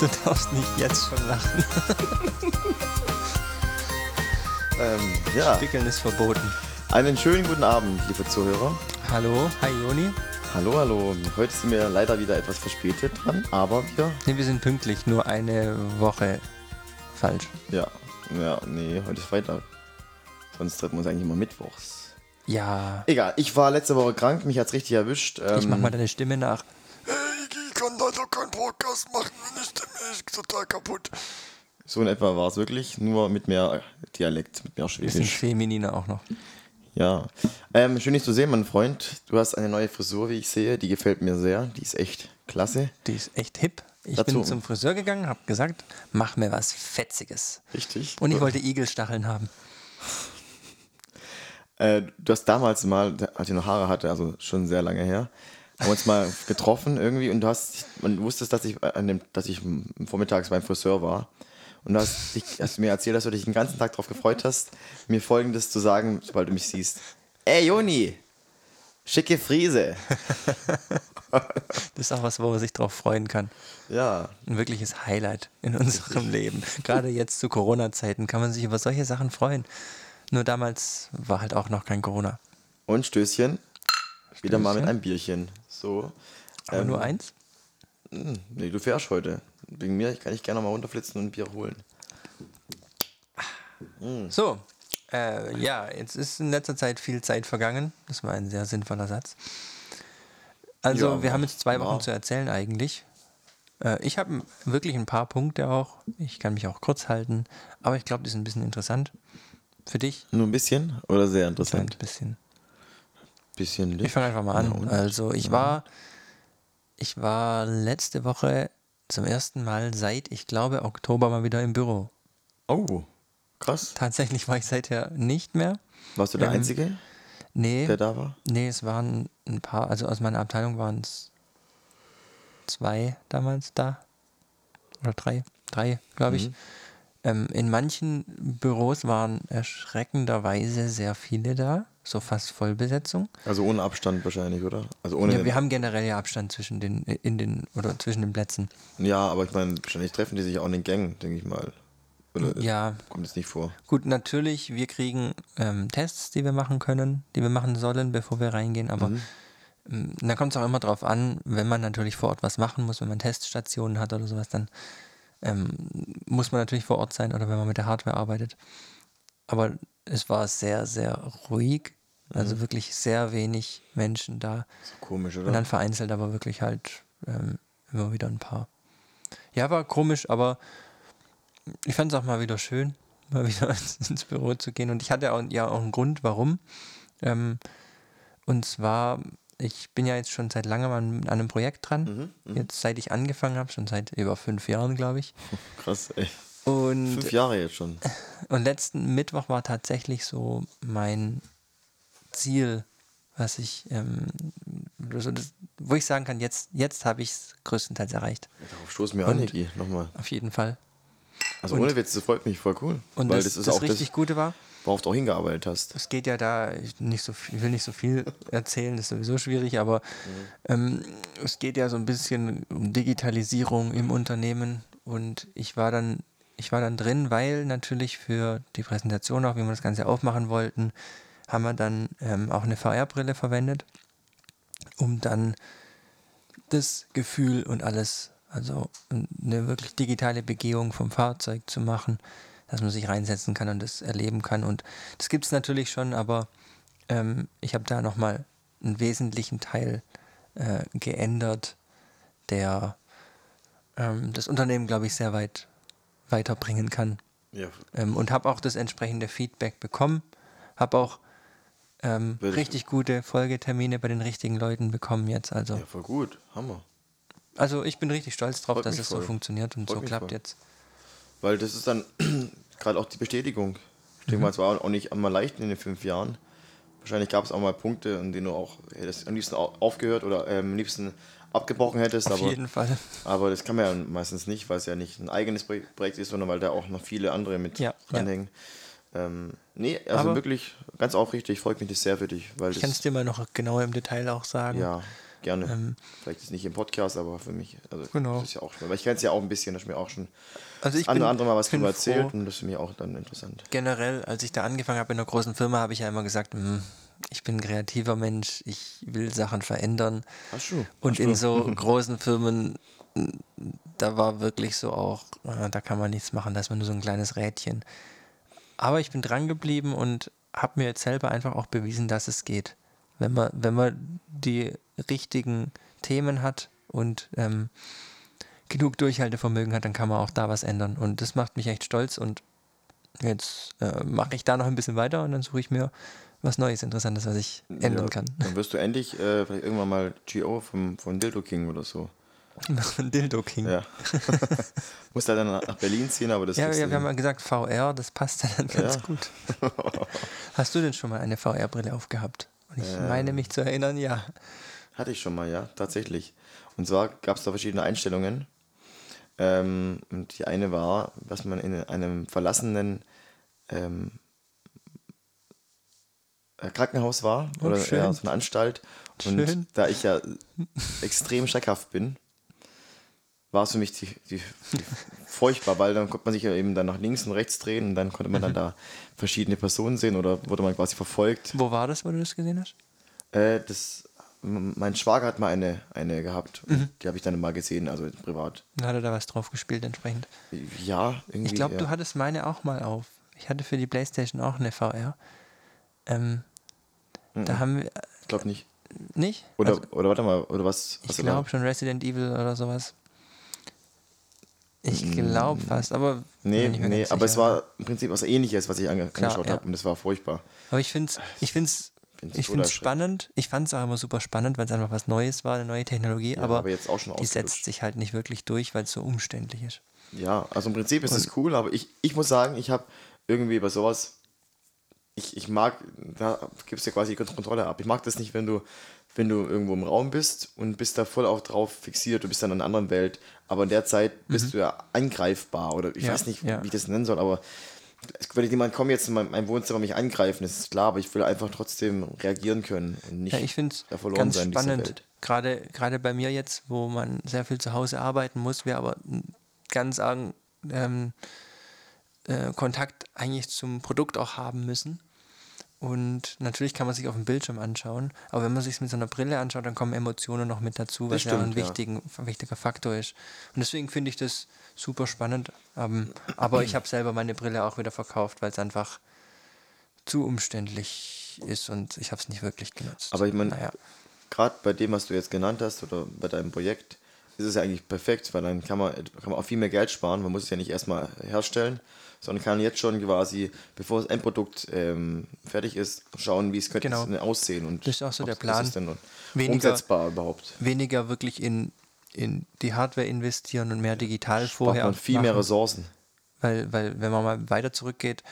Du darfst nicht jetzt schon lachen. Ähm, ja, Wickeln ist verboten. einen schönen guten Abend, liebe Zuhörer. Hallo, hi Joni. Hallo, hallo. Heute sind wir leider wieder etwas verspätet dran, aber wir, Ne, wir sind pünktlich, nur eine Woche falsch. ja, ja, nee, heute ist Freitag. Sonst treffen wir uns eigentlich immer mittwochs. Ja, Egal, ich war letzte Woche krank, mich hat's richtig erwischt. Ähm, ich mach mal deine Stimme nach. ich kann leider keinen Podcast machen, Stimme ist total kaputt. So in etwa war es wirklich, nur mit mehr Dialekt, mit mehr Bisschen Schwäbisch. femininer auch noch. Ja. Ähm, schön dich zu sehen, mein Freund. Du hast eine neue Frisur, wie ich sehe. Die gefällt mir sehr. Die ist echt klasse. Die ist echt hip. Ich Dazu- bin zum Friseur gegangen, hab gesagt, mach mir was Fetziges. Richtig. Und ich wollte Igelstacheln haben. Äh, du hast damals mal, als ich noch Haare hatte, also schon sehr lange her, haben wir uns mal getroffen irgendwie und du hast, man wusstest, dass ich an dem, dass ich vormittags beim Friseur war. Und du hast, dich, hast mir erzählt, dass du dich den ganzen Tag darauf gefreut hast, mir folgendes zu sagen, sobald du mich siehst. Ey Joni, schicke Friese. Das ist auch was, wo man sich drauf freuen kann. Ja, Ein wirkliches Highlight in unserem Leben. Gerade jetzt zu Corona-Zeiten kann man sich über solche Sachen freuen. Nur damals war halt auch noch kein Corona. und Stößchen. Wieder mal mit Stößchen. einem Bierchen. So. Aber Ähm, nur eins? Nee, du fährst heute. Wegen mir kann ich gerne mal runterflitzen und ein Bier holen. So, äh, ja, jetzt ist in letzter Zeit viel Zeit vergangen. Das war ein sehr sinnvoller Satz. Also, Ja, wir haben jetzt zwei Wochen war. zu erzählen eigentlich. Äh, ich habe wirklich ein paar Punkte auch. Ich kann mich auch kurz halten, aber ich glaube, die sind ein bisschen interessant. Für dich? Nur ein bisschen oder sehr Ein interessant? Bisschen. Bisschen Ich Licht. fange einfach mal an. also ich war, ich war letzte Woche zum ersten Mal seit, ich glaube, Oktober mal wieder im Büro. Oh, krass. Tatsächlich war ich seither nicht mehr. Warst du der Ähm, Einzige, Nee, der da war? nee, es waren ein paar, also aus meiner Abteilung waren es zwei damals da. Oder drei, drei, glaube ich. Mhm. Ähm, in manchen Büros waren erschreckenderweise sehr viele da, so fast Vollbesetzung. Also ohne Abstand wahrscheinlich, oder? Also ohne. Ja, wir haben generell ja Abstand zwischen den, in den, oder zwischen den Plätzen. ja, aber ich meine, wahrscheinlich treffen die sich auch in den Gängen, denke ich mal. Oder Ja, kommt es nicht vor? gut, natürlich, wir kriegen ähm, Tests, die wir machen können, die wir machen sollen, bevor wir reingehen, aber Mhm. ähm, da kommt es auch immer drauf an, wenn man natürlich vor Ort was machen muss, wenn man Teststationen hat oder sowas, dann ähm, muss man natürlich vor Ort sein oder wenn man mit der Hardware arbeitet. Aber es war sehr, sehr ruhig, also Mhm. wirklich sehr wenig Menschen da. Komisch, Und oder? dann vereinzelt aber wirklich halt ähm, immer wieder ein paar. Ja, war komisch, aber ich fand es auch mal wieder schön, mal wieder ins, ins Büro zu gehen. Und ich hatte auch, ja auch einen Grund, warum. Ähm, und zwar, ich bin ja jetzt schon seit langem an, an einem Projekt dran. Mhm, Jetzt seit ich angefangen habe, schon seit über fünf Jahren, glaube ich. Krass, ey. Und, Fünf Jahre jetzt schon. und letzten Mittwoch war tatsächlich so mein Ziel, was ich, ähm, also das, wo ich sagen kann, jetzt, jetzt habe ich es größtenteils erreicht. Darauf stoßen wir an, Und- Niki, nochmal. Auf jeden Fall. Also und- ohne Witz, das freut mich voll cool. Und weil das, das, ist das auch richtig das, Gute war, worauf du auch hingearbeitet hast. es geht ja da, ich, nicht so viel, ich will nicht so viel erzählen, das ist sowieso schwierig, aber ähm, es geht ja so ein bisschen um Digitalisierung im Unternehmen und ich war dann, ich war dann drin, weil natürlich für die Präsentation auch, wie wir das Ganze aufmachen wollten, haben wir dann ähm, auch eine VR-Brille verwendet, um dann das Gefühl und alles, also eine wirklich digitale Begehung vom Fahrzeug zu machen, dass man sich reinsetzen kann und das erleben kann. Und das gibt es natürlich schon, aber ähm, ich habe da nochmal einen wesentlichen Teil äh, geändert, der ähm, das Unternehmen, glaube ich, sehr weit weiterbringen kann. Ja, Ähm, und habe auch das entsprechende Feedback bekommen. Habe auch ähm, richtig gute Folgetermine bei den richtigen Leuten bekommen jetzt. Also, ja, voll gut. Hammer. also ich bin richtig stolz drauf, Freut dass es so voll. funktioniert und Freut so klappt voll. jetzt. Weil das ist dann gerade auch die Bestätigung. Ich denke mal, es war auch nicht einmal leicht in den fünf Jahren. Wahrscheinlich gab es auch mal Punkte, in denen du auch hättest am liebsten au- aufgehört oder ähm, am liebsten abgebrochen hättest. Auf aber, jeden Fall. aber das kann man ja meistens nicht, weil es ja nicht ein eigenes Pro- Projekt ist, sondern weil da auch noch viele andere mit Ja, dranhängen. Ähm, nee, also Aber- wirklich ganz aufrichtig, freut mich das sehr für dich. Weil Ich kann es dir mal noch genauer im Detail auch sagen. ja, gerne. Ähm, Vielleicht ist nicht im Podcast, aber für mich, also Genau. das ist ja auch. Weil ich kenne es ja auch ein bisschen, da hast du mir auch schon Also ich das andere, bin- andere Mal was drüber erzählt froh. und das ist mich auch dann interessant. generell, als ich da angefangen habe in einer großen Firma, habe ich ja immer gesagt, "Hm, ich bin ein kreativer Mensch, ich will Sachen verändern. Ach so. Und Ach in so. großen Firmen, da war wirklich so auch, da kann man nichts machen, da ist man nur so ein kleines Rädchen. Aber ich bin dran geblieben und habe mir jetzt selber einfach auch bewiesen, dass es geht. Wenn man, wenn man die richtigen Themen hat und ähm, genug Durchhaltevermögen hat, dann kann man auch da was ändern. Und das macht mich echt stolz und jetzt äh, mache ich da noch ein bisschen weiter und dann suche ich mir was Neues, Interessantes, was ich ändern Ja, kann. Dann wirst du endlich äh, vielleicht irgendwann mal GO vom, von Dildo King oder so. Ein Dildo King. Ja. Musst halt dann nach Berlin ziehen, aber das Ja, ja, wir haben ja gesagt, VR, das passt dann ganz Ja. gut. Hast du denn schon mal eine VR-Brille aufgehabt? Und ich meine mich zu erinnern, ja. Hatte ich schon mal, ja, tatsächlich. Und zwar gab es da verschiedene Einstellungen. Ähm, und die eine war, dass man in einem verlassenen ähm, äh, Krankenhaus war Oh, oder schön. ja, so eine Anstalt. Und Schön. da ich ja extrem schreckhaft bin, war es für mich die, die, die furchtbar, weil dann konnte man sich ja eben dann nach links und rechts drehen und dann konnte man Mhm. dann da verschiedene Personen sehen oder wurde man quasi verfolgt. Wo war das, wo du das gesehen hast? Äh, das, mein Schwager hat mal eine, eine gehabt. Mhm. Die habe ich dann mal gesehen, also privat. Dann hat er da was drauf gespielt entsprechend. Ja, irgendwie. Ich glaube, ja. du hattest meine auch mal auf. Ich hatte für die Playstation auch eine VR. Ähm, Da haben wir, Ich glaube nicht. nicht? Oder, Also, oder warte mal, oder was? ich was da- glaube schon Resident Evil oder sowas. Ich glaube fast, aber Mm. Nee, nee, aber es war im Prinzip was ähnliches, was ich ange Klar, angeschaut ja. habe und das war furchtbar. Aber ich finde es ich find's, Find's ich find's spannend. Ich fand es auch immer super spannend, weil es einfach was Neues war, eine neue Technologie. Ja, aber aber jetzt auch schon die setzt sich halt nicht wirklich durch, weil es so umständlich ist. Ja, also im Prinzip ist es cool, aber ich, ich muss sagen, ich habe irgendwie bei sowas, ich, ich mag, da gibst du ja quasi die Kontrolle ab. Ich mag das nicht, wenn du, wenn du irgendwo im Raum bist und bist da voll auch drauf fixiert, du bist dann in einer anderen Welt, aber in der Zeit bist du ja angreifbar oder ich Mhm. Ja, weiß nicht, ja. wie ich das nennen soll, aber es würde jemand kommen jetzt in mein, Wohnzimmer mich angreifen, das ist klar, aber ich will einfach trotzdem reagieren können und nicht Ja, ich finde da verloren ganz sein spannend, gerade, gerade bei mir jetzt, wo man sehr viel zu Hause arbeiten muss, wir aber einen ganz argen ähm, äh, Kontakt eigentlich zum Produkt auch haben müssen. Und natürlich kann man sich auf dem Bildschirm anschauen, aber wenn man sich mit so einer Brille anschaut, dann kommen Emotionen noch mit dazu, was Das ja ein stimmt, ja. wichtigen, wichtiger Faktor ist. Und deswegen finde ich das super spannend. Ähm, aber ich habe selber meine Brille auch wieder verkauft, weil es einfach zu umständlich ist und ich habe es nicht wirklich genutzt. Aber ich meine, naja. gerade bei dem, was du jetzt genannt hast oder bei deinem Projekt, ist es ja eigentlich perfekt, weil dann kann man, kann man auch viel mehr Geld sparen. Man muss es ja nicht erstmal herstellen, sondern kann jetzt schon quasi, bevor das Endprodukt ähm, fertig ist, schauen, wie es könnte Genau. aussehen. Und Das ist auch so der ist Plan. es denn Weniger- umsetzbar überhaupt. weniger wirklich in, in die Hardware investieren und mehr digital Braucht vorher man viel mehr machen. Ressourcen. Weil, weil, wenn man mal weiter zurückgeht,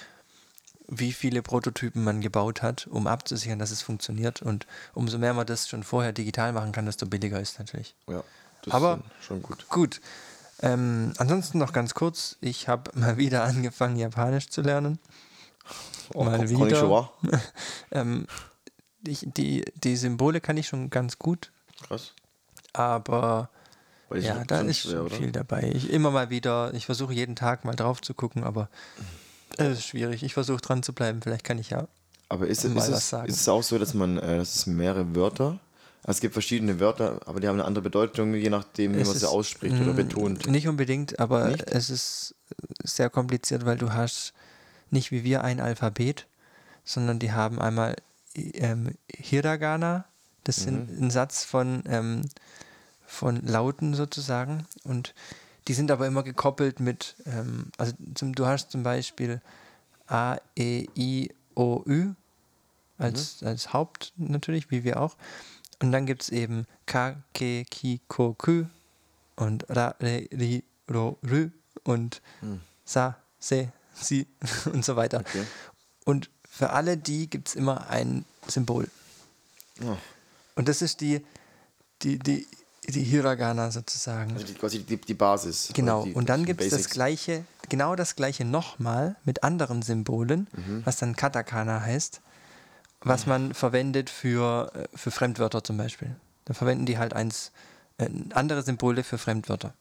wie viele Prototypen man gebaut hat, um abzusichern, dass es funktioniert. Und umso mehr man das schon vorher digital machen kann, desto billiger ist natürlich. Ja, das Aber- ist schon, schon gut. Gut. Ähm, ansonsten noch ganz kurz, ich habe mal wieder angefangen, Japanisch zu lernen. Oh, mal wieder. Ähm, ich, die, die Symbole kann ich schon ganz gut, Krass. aber ja, da ist schon viel dabei. Ich immer mal wieder, ich versuche jeden Tag mal drauf zu gucken, aber es ist schwierig. Ich versuche dran zu bleiben. Vielleicht kann ich ja. Aber ist, es- ist, es, ist es auch so, dass man, äh, dass es mehrere Wörter, es gibt verschiedene Wörter, aber die haben eine andere Bedeutung, je nachdem, wie Es man sie ist, ausspricht oder mm, betont. Nicht unbedingt, aber Nicht? es ist sehr kompliziert, weil du hast nicht wie wir ein Alphabet, sondern die haben einmal ähm, Hiragana, das sind Mhm. ein Satz von, ähm, von Lauten sozusagen und die sind aber immer gekoppelt mit, ähm, also zum, du hast zum Beispiel A, E, I, O, Ü als, als Haupt natürlich, wie wir auch. Und dann gibt es eben Ka, Ke, Ki, Ko, Kü und Ra, Re, Ri, Ro, Rü und Sa, Se, Si und so weiter. Okay. Und für alle die gibt es immer ein Symbol. Oh. Und das ist die, die, die, die Hiragana sozusagen. Also die, quasi die, die Basis. Genau, die, und dann gibt es das gleiche, genau das gleiche nochmal mit anderen Symbolen, Mhm. was dann Katakana heißt, was man verwendet für, äh, für Fremdwörter zum Beispiel. Da verwenden die halt eins, äh, andere Symbole für Fremdwörter.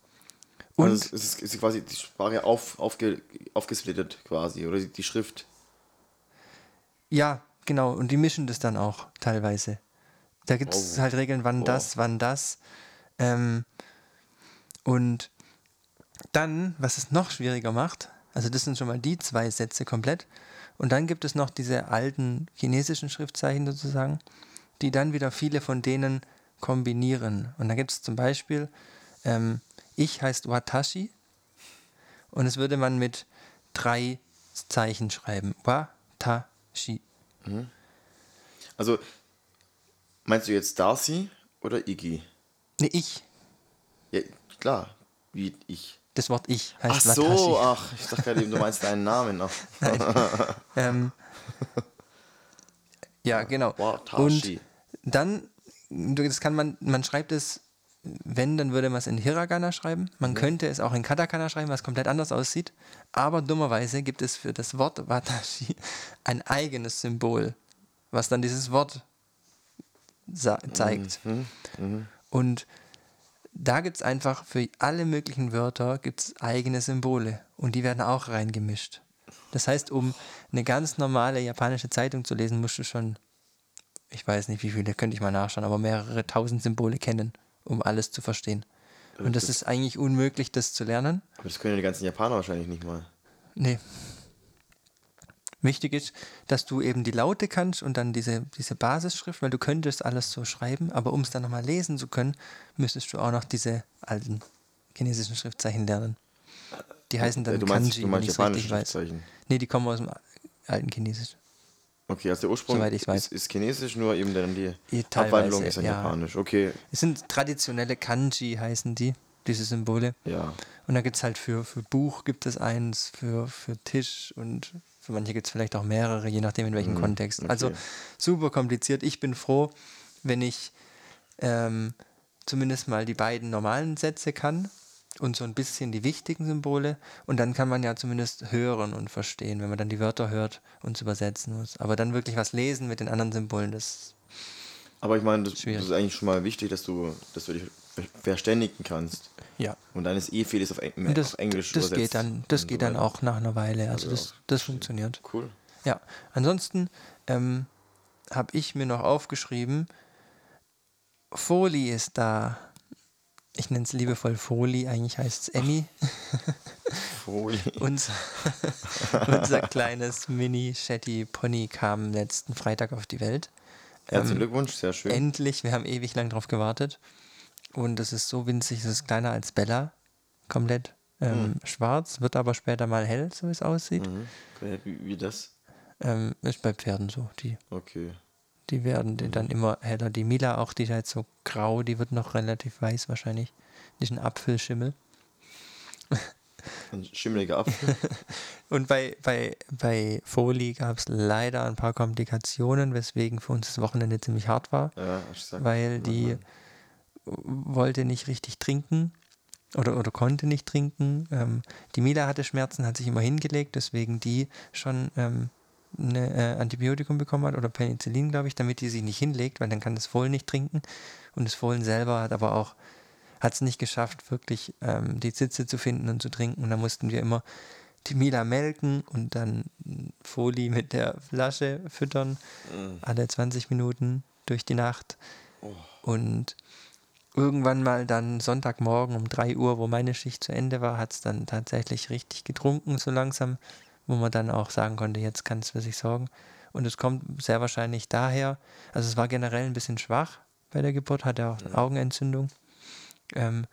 Und also es ist, es ist quasi die Sprache auf, aufge, aufgesplittet quasi, oder die Schrift. Ja, genau. Und die mischen das dann auch teilweise. Da gibt es oh. halt Regeln, wann oh. das, wann das. Ähm, und dann, was es noch schwieriger macht, also das sind schon mal die zwei Sätze komplett. Und dann gibt es noch diese alten chinesischen Schriftzeichen sozusagen, die dann wieder viele von denen kombinieren. Und da gibt es zum Beispiel, ähm, ich heißt Watashi und es würde man mit drei Zeichen schreiben. Watashi. Mhm. Also, meinst du jetzt Darcy oder Iggy? Ne, ich. Ja, klar, wie ich. Das Wort ich heißt Ach so, Watashi. ach, ich dachte gerade eben, du meinst deinen Namen noch. ähm, ja, genau. Watashi. Und dann, das kann man, man schreibt es, wenn, dann würde man es in Hiragana schreiben. Man mhm. könnte es auch in Katakana schreiben, was komplett anders aussieht. Aber dummerweise gibt es für das Wort Watashi ein eigenes Symbol, was dann dieses Wort zeigt. Mhm. Mhm. Und da gibt es einfach für alle möglichen Wörter gibt's eigene Symbole und die werden auch reingemischt. Das heißt, um eine ganz normale japanische Zeitung zu lesen, musst du schon, ich weiß nicht wie viele, könnte ich mal nachschauen, aber mehrere tausend Symbole kennen, um alles zu verstehen. Und das, ist eigentlich unmöglich, das zu lernen. Aber das können ja die ganzen Japaner wahrscheinlich nicht mal. Nee, Wichtig ist, dass du eben die Laute kannst und dann diese, diese Basisschrift, weil du könntest alles so schreiben, aber um es dann nochmal lesen zu können, müsstest du auch noch diese alten chinesischen Schriftzeichen lernen. Die heißen dann du meinst, Kanji, du meinst japanische Schriftzeichen? Nee, die kommen aus dem alten Chinesisch. Okay, also der Ursprung ist, ist, Chinesisch, nur eben dann die Abwandlung ist dann ja. Japanisch. Okay. Es sind traditionelle Kanji, heißen die, diese Symbole. Ja. Und da gibt es halt für, für Buch gibt es eins, für, für Tisch und für manche gibt es vielleicht auch mehrere, je nachdem in welchem mhm, Kontext. Okay. Also super kompliziert. Ich bin froh, wenn ich ähm, zumindest mal die beiden normalen Sätze kann und so ein bisschen die wichtigen Symbole. Und dann kann man ja zumindest hören und verstehen, wenn man dann die Wörter hört und übersetzen muss. Aber dann wirklich was lesen mit den anderen Symbolen, das. Aber ich meine, das, das ist eigentlich schon mal wichtig, dass du, dass du dich verständigen kannst. Ja. Und dann ist eh vieles auf, Eng das, auf Englisch das übersetzt. Geht dann, das geht dann auch nach einer Weile. Also, also das, das funktioniert. Cool. Ja. Ansonsten ähm, habe ich mir noch aufgeschrieben, Foli ist da. Ich nenne es liebevoll Foli, eigentlich heißt es Emmy. Foli. unser, unser kleines Mini-Shetty-Pony kam letzten Freitag auf die Welt. Herzlichen ähm, Glückwunsch, sehr schön. Endlich, wir haben ewig lang drauf gewartet. Und es ist so winzig, es ist kleiner als Bella. Komplett ähm, mhm. schwarz, wird aber später mal hell, so wie es aussieht. Mhm. Wie, wie, das? Ähm, ist bei Pferden so. Die, okay. Die werden die mhm. dann immer heller. Die Mila auch, die ist halt so grau, die wird noch relativ weiß wahrscheinlich. Nicht ein Apfelschimmel. Ein schimmeliger Apfel. Und bei, bei, bei Foley gab es leider ein paar Komplikationen, weswegen für uns das Wochenende ziemlich hart war. Ja, weil die wollte nicht richtig trinken oder, oder konnte nicht trinken. Ähm, die Mila hatte Schmerzen, hat sich immer hingelegt, deswegen die schon ähm, eine äh, Antibiotikum bekommen hat oder Penicillin, glaube ich, damit die sich nicht hinlegt, weil dann kann das Fohlen nicht trinken. Und das Fohlen selber hat aber auch hat es nicht geschafft, wirklich ähm, die Sitze zu finden und zu trinken. Und da mussten wir immer die Mila melken und dann Folie mit der Flasche füttern, mhm. alle 20 Minuten durch die Nacht. Oh. Und irgendwann mal dann Sonntagmorgen um 3 Uhr, wo meine Schicht zu Ende war, hat es dann tatsächlich richtig getrunken, so langsam, wo man dann auch sagen konnte, jetzt kann es für sich sorgen. Und es kommt sehr wahrscheinlich daher, also es war generell ein bisschen schwach bei der Geburt, hatte auch eine ja. Augenentzündung. Ähm,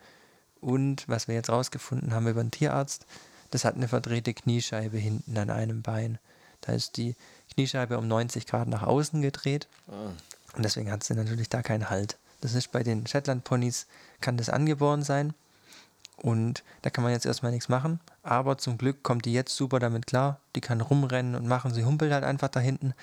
und was wir jetzt rausgefunden haben über den Tierarzt, das hat eine verdrehte Kniescheibe hinten an einem Bein. Da ist die Kniescheibe um 90 Grad nach außen gedreht. Ah. Und deswegen hat sie natürlich da keinen Halt. Das ist bei den Shetland-Ponys, kann das angeboren sein. Und da kann man jetzt erstmal nichts machen. Aber zum Glück kommt die jetzt super damit klar. Die kann rumrennen und machen. Sie humpelt halt einfach da hinten.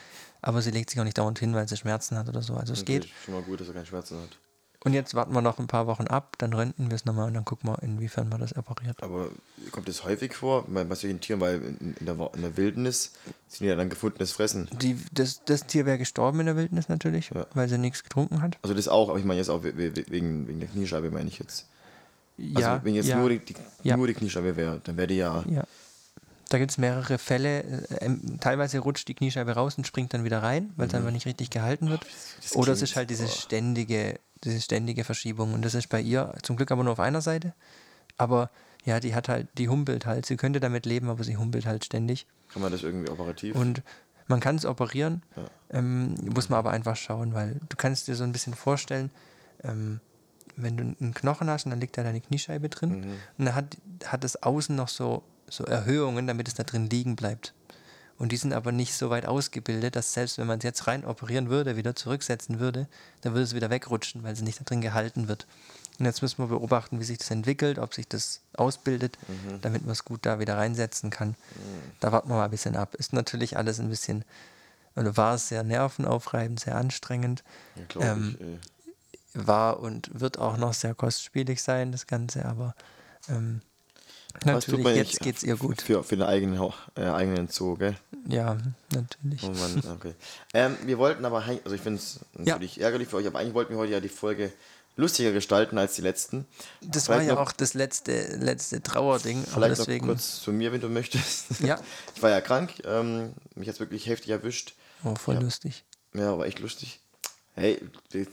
Aber sie legt sich auch nicht dauernd hin, weil sie Schmerzen hat oder so. Also es okay, geht. Schon mal gut, dass er keine Schmerzen hat. Und jetzt warten wir noch ein paar Wochen ab, dann röntgen wir es nochmal und dann gucken wir, inwiefern man das operiert. Aber kommt das häufig vor, bei solchen Tieren, weil in, in, der, in der Wildnis sind ja dann gefundenes Fressen. Die, das, das Tier wäre gestorben in der Wildnis natürlich, Ja. weil sie nichts getrunken hat. Also das auch, aber ich meine jetzt auch we- we- wegen, wegen der Kniescheibe, meine ich jetzt. Also ja, wenn jetzt ja, nur, die, die, Ja. nur die Kniescheibe wäre, dann wäre die ja. ja. Da gibt es mehrere Fälle. Äh, ähm, teilweise rutscht die Kniescheibe raus und springt dann wieder rein, weil es einfach nicht richtig gehalten wird. das Oder es ist halt diese boah. ständige, diese ständige Verschiebung. Und das ist bei ihr zum Glück aber nur auf einer Seite. Aber ja, die hat halt, die humpelt halt. Sie könnte damit leben, aber sie humpelt halt ständig. Kann man das irgendwie operativ? Und man kann es operieren, Ja. ähm, muss man aber einfach schauen, weil du kannst dir so ein bisschen vorstellen, ähm, wenn du einen Knochen hast und dann liegt da deine Kniescheibe drin Mhm. und dann hat, hat es außen noch so, so Erhöhungen, damit es da drin liegen bleibt. Und die sind aber nicht so weit ausgebildet, dass selbst wenn man es jetzt rein operieren würde, wieder zurücksetzen würde, dann würde es wieder wegrutschen, weil es nicht da drin gehalten wird. Und jetzt müssen wir beobachten, wie sich das entwickelt, ob sich das ausbildet, Mhm. damit man es gut da wieder reinsetzen kann. Da warten wir mal ein bisschen ab. Ist natürlich alles ein bisschen, oder war es sehr nervenaufreibend, sehr anstrengend. ja, ähm, ich. War und wird auch noch sehr kostspielig sein, das Ganze, aber ähm, natürlich, jetzt nicht geht es ihr gut. Für, für den eigenen, äh, eigenen Zoo, gell? Ja, natürlich. Oh Mann, okay. ähm, wir wollten aber, also ich finde es Ja. natürlich ärgerlich für euch, aber eigentlich wollten wir heute ja die Folge lustiger gestalten als die letzten. Das war Vielleicht ja noch- auch das letzte, letzte Trauerding, aber Vielleicht deswegen. noch kurz zu mir, wenn du möchtest. Ja. Ich war ja krank, ähm, mich hat wirklich heftig erwischt. Oh, voll Ja. lustig. Ja, war echt lustig. Hey,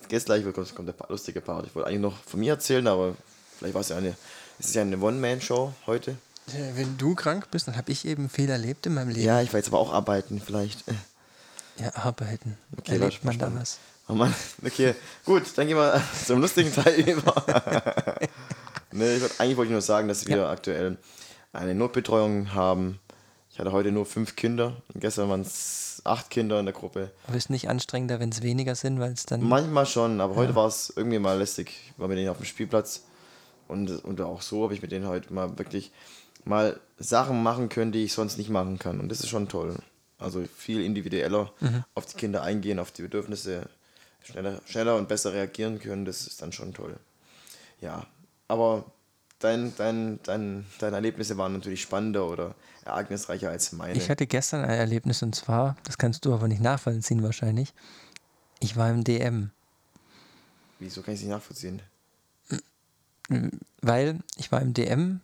jetzt gleich kommt, kommt der lustige Part. Ich wollte eigentlich noch von mir erzählen, aber vielleicht war es ja eine, es ist ja eine One-Man-Show heute. Äh, Wenn du krank bist, dann habe ich eben viel erlebt in meinem Leben. Ja, ich war jetzt aber auch arbeiten vielleicht. Ja, arbeiten. Okay, Erlebt Leute, man da was? Oh Mann, okay, gut, dann gehen wir zum lustigen Teil über. nee, ich wollt, eigentlich wollte ich nur sagen, dass wir Ja. aktuell eine Notbetreuung haben. Ich hatte heute nur fünf Kinder und gestern waren es acht Kinder in der Gruppe. Aber ist nicht anstrengender, wenn es weniger sind, weil es dann. Manchmal schon, aber heute war es irgendwie mal lästig. Ich war mit denen auf dem Spielplatz und, und auch so habe ich mit denen heute mal wirklich mal Sachen machen können, die ich sonst nicht machen kann. Und das ist schon toll. Also viel individueller auf die Kinder eingehen, auf die Bedürfnisse schneller, schneller und besser reagieren können, das ist dann schon toll. Ja, aber dein, dein, dein, deine Erlebnisse waren natürlich spannender oder ereignisreicher als meine. Ich hatte gestern ein Erlebnis und zwar, das kannst du aber nicht nachvollziehen wahrscheinlich. Ich war im DM, Wieso kann ich es nicht nachvollziehen? Weil ich war im DM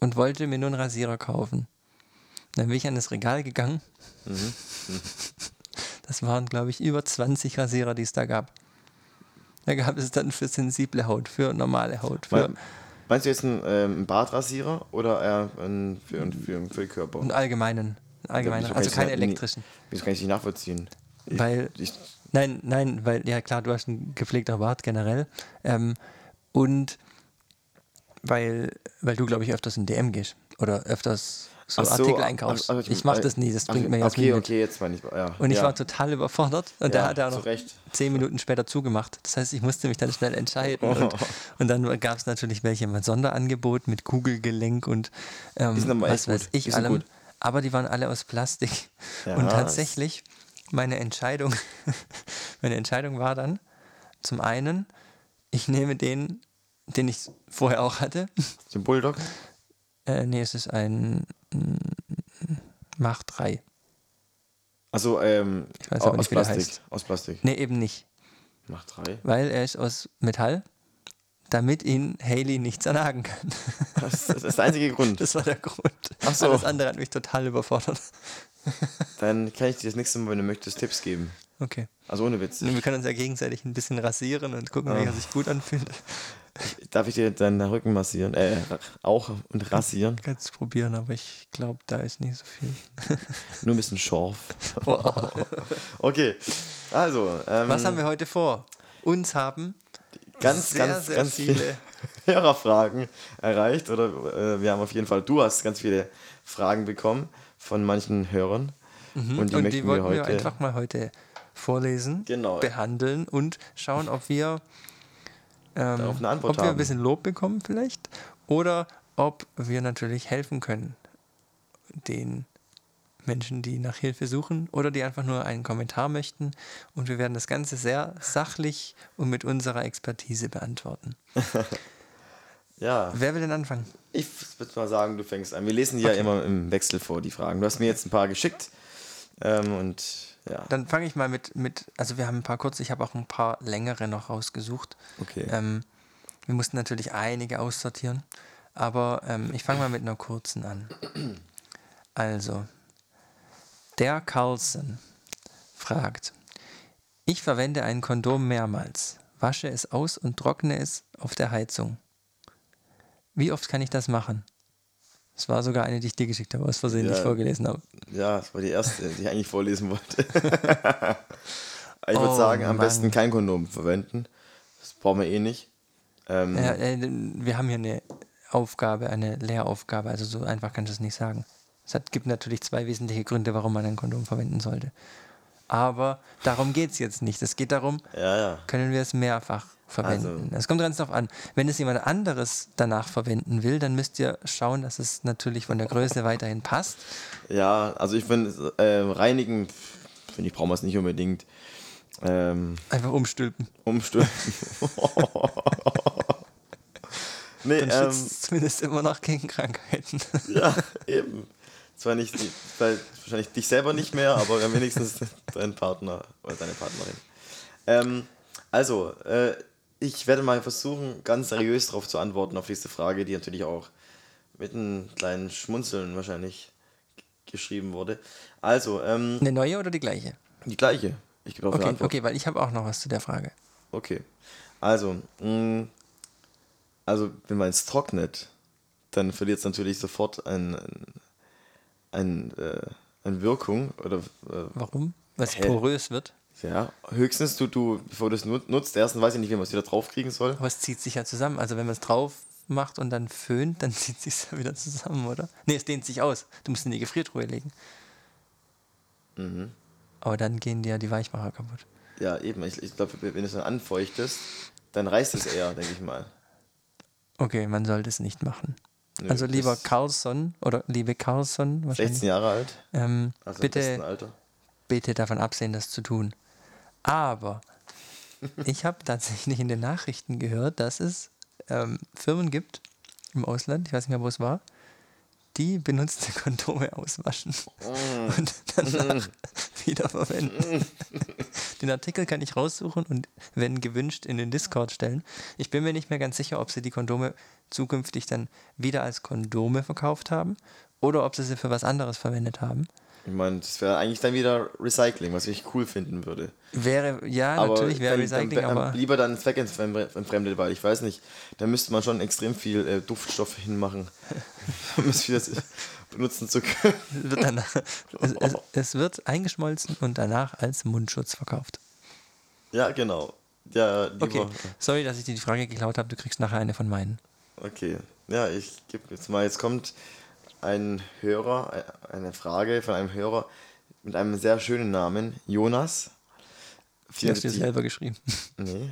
und wollte mir nur einen Rasierer kaufen. Dann bin ich an das Regal gegangen. Mhm. Das waren, glaube ich, über 20 Rasierer, die es da gab. Da gab es dann für sensible Haut, für normale Haut, für Me- Meinst du jetzt einen, ähm, einen Bartrasierer oder eher einen für, für, für den Körper? einen allgemeinen. einen allgemeinen Wieso kann also ich's keine nicht- elektrischen. Wieso kann ich nicht nachvollziehen? Ich, Weil- ich, Nein, nein, weil, ja klar, du hast einen gepflegter Bart generell. Ähm, und weil, weil du, glaube ich, öfters in DM gehst. Oder öfters so, so, Artikel ach- einkaufst. ach, ich mache das nie, das ach, bringt mir ja Okay, mit. okay, jetzt meine ich. Ja, Und ich ja. war total überfordert. Und Ja, da hat er noch Recht. zehn Minuten später zugemacht. Das heißt, ich musste mich dann schnell entscheiden. Und, und dann gab es natürlich welche mit Sonderangebot mit Kugelgelenk und ähm, was weiß gut. ich allem. gut. Aber die waren alle aus Plastik. Und tatsächlich, meine Entscheidung, meine Entscheidung war dann, zum einen, ich nehme den, den ich vorher auch hatte. Den Bulldog? Äh, nee, es ist ein mm, Mach 3. Also, ähm, Ich weiß aber aus nicht, wie der Plastik. heißt. Aus Plastik. Nee, eben nicht. Macht drei. Weil er ist aus Metall, damit ihn Haley nicht zernagen kann. Das, ist der einzige Grund. Das war der Grund. Ach so. Alles andere hat mich total überfordert. Dann kann ich dir das nächste Mal, wenn du möchtest, Tipps geben. Okay. Also ohne Witz. Wir können uns ja gegenseitig ein bisschen rasieren und gucken, welcher sich gut anfühlt. Darf ich dir deinen Rücken massieren? Äh, auch und rasieren? Kannst du probieren, aber ich glaube, da ist nicht so viel. Nur ein bisschen scharf. Wow. Okay, also. Ähm, Was haben wir heute vor? Uns haben ganz, sehr, ganz, sehr ganz viele. viele Hörerfragen erreicht. Oder äh, wir haben auf jeden Fall, du hast ganz viele Fragen bekommen von manchen Hörern. Und die Mhm. und die möchten wir wollten wir, heute. einfach mal heute vorlesen, Genau. behandeln und schauen, ob wir, ähm, Darauf eine Antwort ob wir ein haben. bisschen Lob bekommen vielleicht oder ob wir natürlich helfen können, den Menschen, die nach Hilfe suchen oder die einfach nur einen Kommentar möchten. Und wir werden das Ganze sehr sachlich und mit unserer Expertise beantworten. Ja. Wer will denn anfangen? Ich würde mal sagen, du fängst an. Wir lesen die ja immer im Wechsel vor, die Fragen. Du hast mir jetzt ein paar geschickt. Ähm, und ja. Dann fange ich mal mit, mit, also wir haben ein paar kurze, ich habe auch ein paar längere noch rausgesucht. Okay. Ähm, wir mussten natürlich einige aussortieren, aber ähm, ich fange mal mit einer kurzen an. Also, der Carlson fragt, ich verwende ein Kondom mehrmals, wasche es aus und trockne es auf der Heizung. Wie oft kann ich das machen? Das war sogar eine, die ich dir geschickt habe, aus Versehen, die ich Ja. vorgelesen habe. Ja, das war die erste, die ich eigentlich vorlesen wollte. ich würde Oh, sagen, am Mann. besten kein Kondom verwenden. Das brauchen wir eh nicht. Ähm, Ja, äh, wir haben hier eine Aufgabe, eine Lehraufgabe, also so einfach kannst du es nicht sagen. Es hat, gibt natürlich zwei wesentliche Gründe, warum man ein Kondom verwenden sollte. Aber darum geht es jetzt nicht. Es geht darum, ja, ja. können wir es mehrfach verwenden. Es kommt ganz darauf an. Wenn es jemand anderes danach verwenden will, dann müsst ihr schauen, dass es natürlich von der Größe weiterhin passt. Ja, also ich finde, äh, reinigen, finde ich, brauchen wir es nicht unbedingt. Ähm, Einfach umstülpen. umstülpen. nee, Dann ähm, schützt es zumindest immer noch gegen Krankheiten. ja, eben. Zwar nicht, weil wahrscheinlich dich selber nicht mehr, aber wenigstens deinen Partner oder deine Partnerin. Ähm, also, äh, ich werde mal versuchen, ganz seriös darauf zu antworten, auf diese Frage, die natürlich auch mit einem kleinen Schmunzeln wahrscheinlich geschrieben wurde. Also, ähm, Eine neue oder die gleiche? die gleiche. Ich gebe auf Okay, Antwort. okay, weil ich habe auch noch was zu der Frage. Okay. Also, mh, also wenn man es trocknet, dann verliert es natürlich sofort ein, ein, ein, äh, eine Wirkung oder äh, Warum? Weil es porös wird. Ja, höchstens du, du bevor du es nut- nutzt, erstens weiß ich nicht, wie man es wieder draufkriegen soll. Aber es zieht sich ja zusammen. Also wenn man es drauf macht und dann föhnt, dann zieht sich ja wieder zusammen, oder? Nee, es dehnt sich aus. Du musst in die Gefriertruhe legen. Mhm. Aber dann gehen dir ja die Weichmacher kaputt. Ja, eben. Ich, ich glaube, wenn du es dann anfeuchtest, dann reißt es eher, denke ich mal. Okay, man sollte es nicht machen. Nö, also lieber Carlson oder liebe Carlson, 16 wahrscheinlich, Jahre alt, ähm, also bitte, Alter. bitte davon absehen, das zu tun. Aber ich habe tatsächlich in den Nachrichten gehört, dass es ähm, Firmen gibt im Ausland, ich weiß nicht mehr, wo es war, die benutzte Kondome auswaschen und danach wiederverwenden. Den Artikel kann ich raussuchen und wenn gewünscht in den Discord stellen. Ich bin mir nicht mehr ganz sicher, ob sie die Kondome zukünftig dann wieder als Kondome verkauft haben oder ob sie sie für was anderes verwendet haben. Ich meine, das wäre eigentlich dann wieder Recycling, was ich cool finden würde. Wäre, ja, aber natürlich wäre Recycling, dann, aber lieber dann zweckentfremdet, weil ich weiß nicht, da müsste man schon extrem viel äh, Duftstoff hinmachen, um es wieder benutzen zu können. wird danach, es, es, es wird eingeschmolzen und danach als Mundschutz verkauft. Ja, genau. Ja, lieber. Okay, sorry, dass ich dir die Frage geklaut habe. Du kriegst nachher eine von meinen. Okay. Ja, ich gebe jetzt mal, jetzt kommt ein Hörer, äh, eine Frage von einem Hörer mit einem sehr schönen Namen, Jonas. Die hast du 74 selber geschrieben. Nee,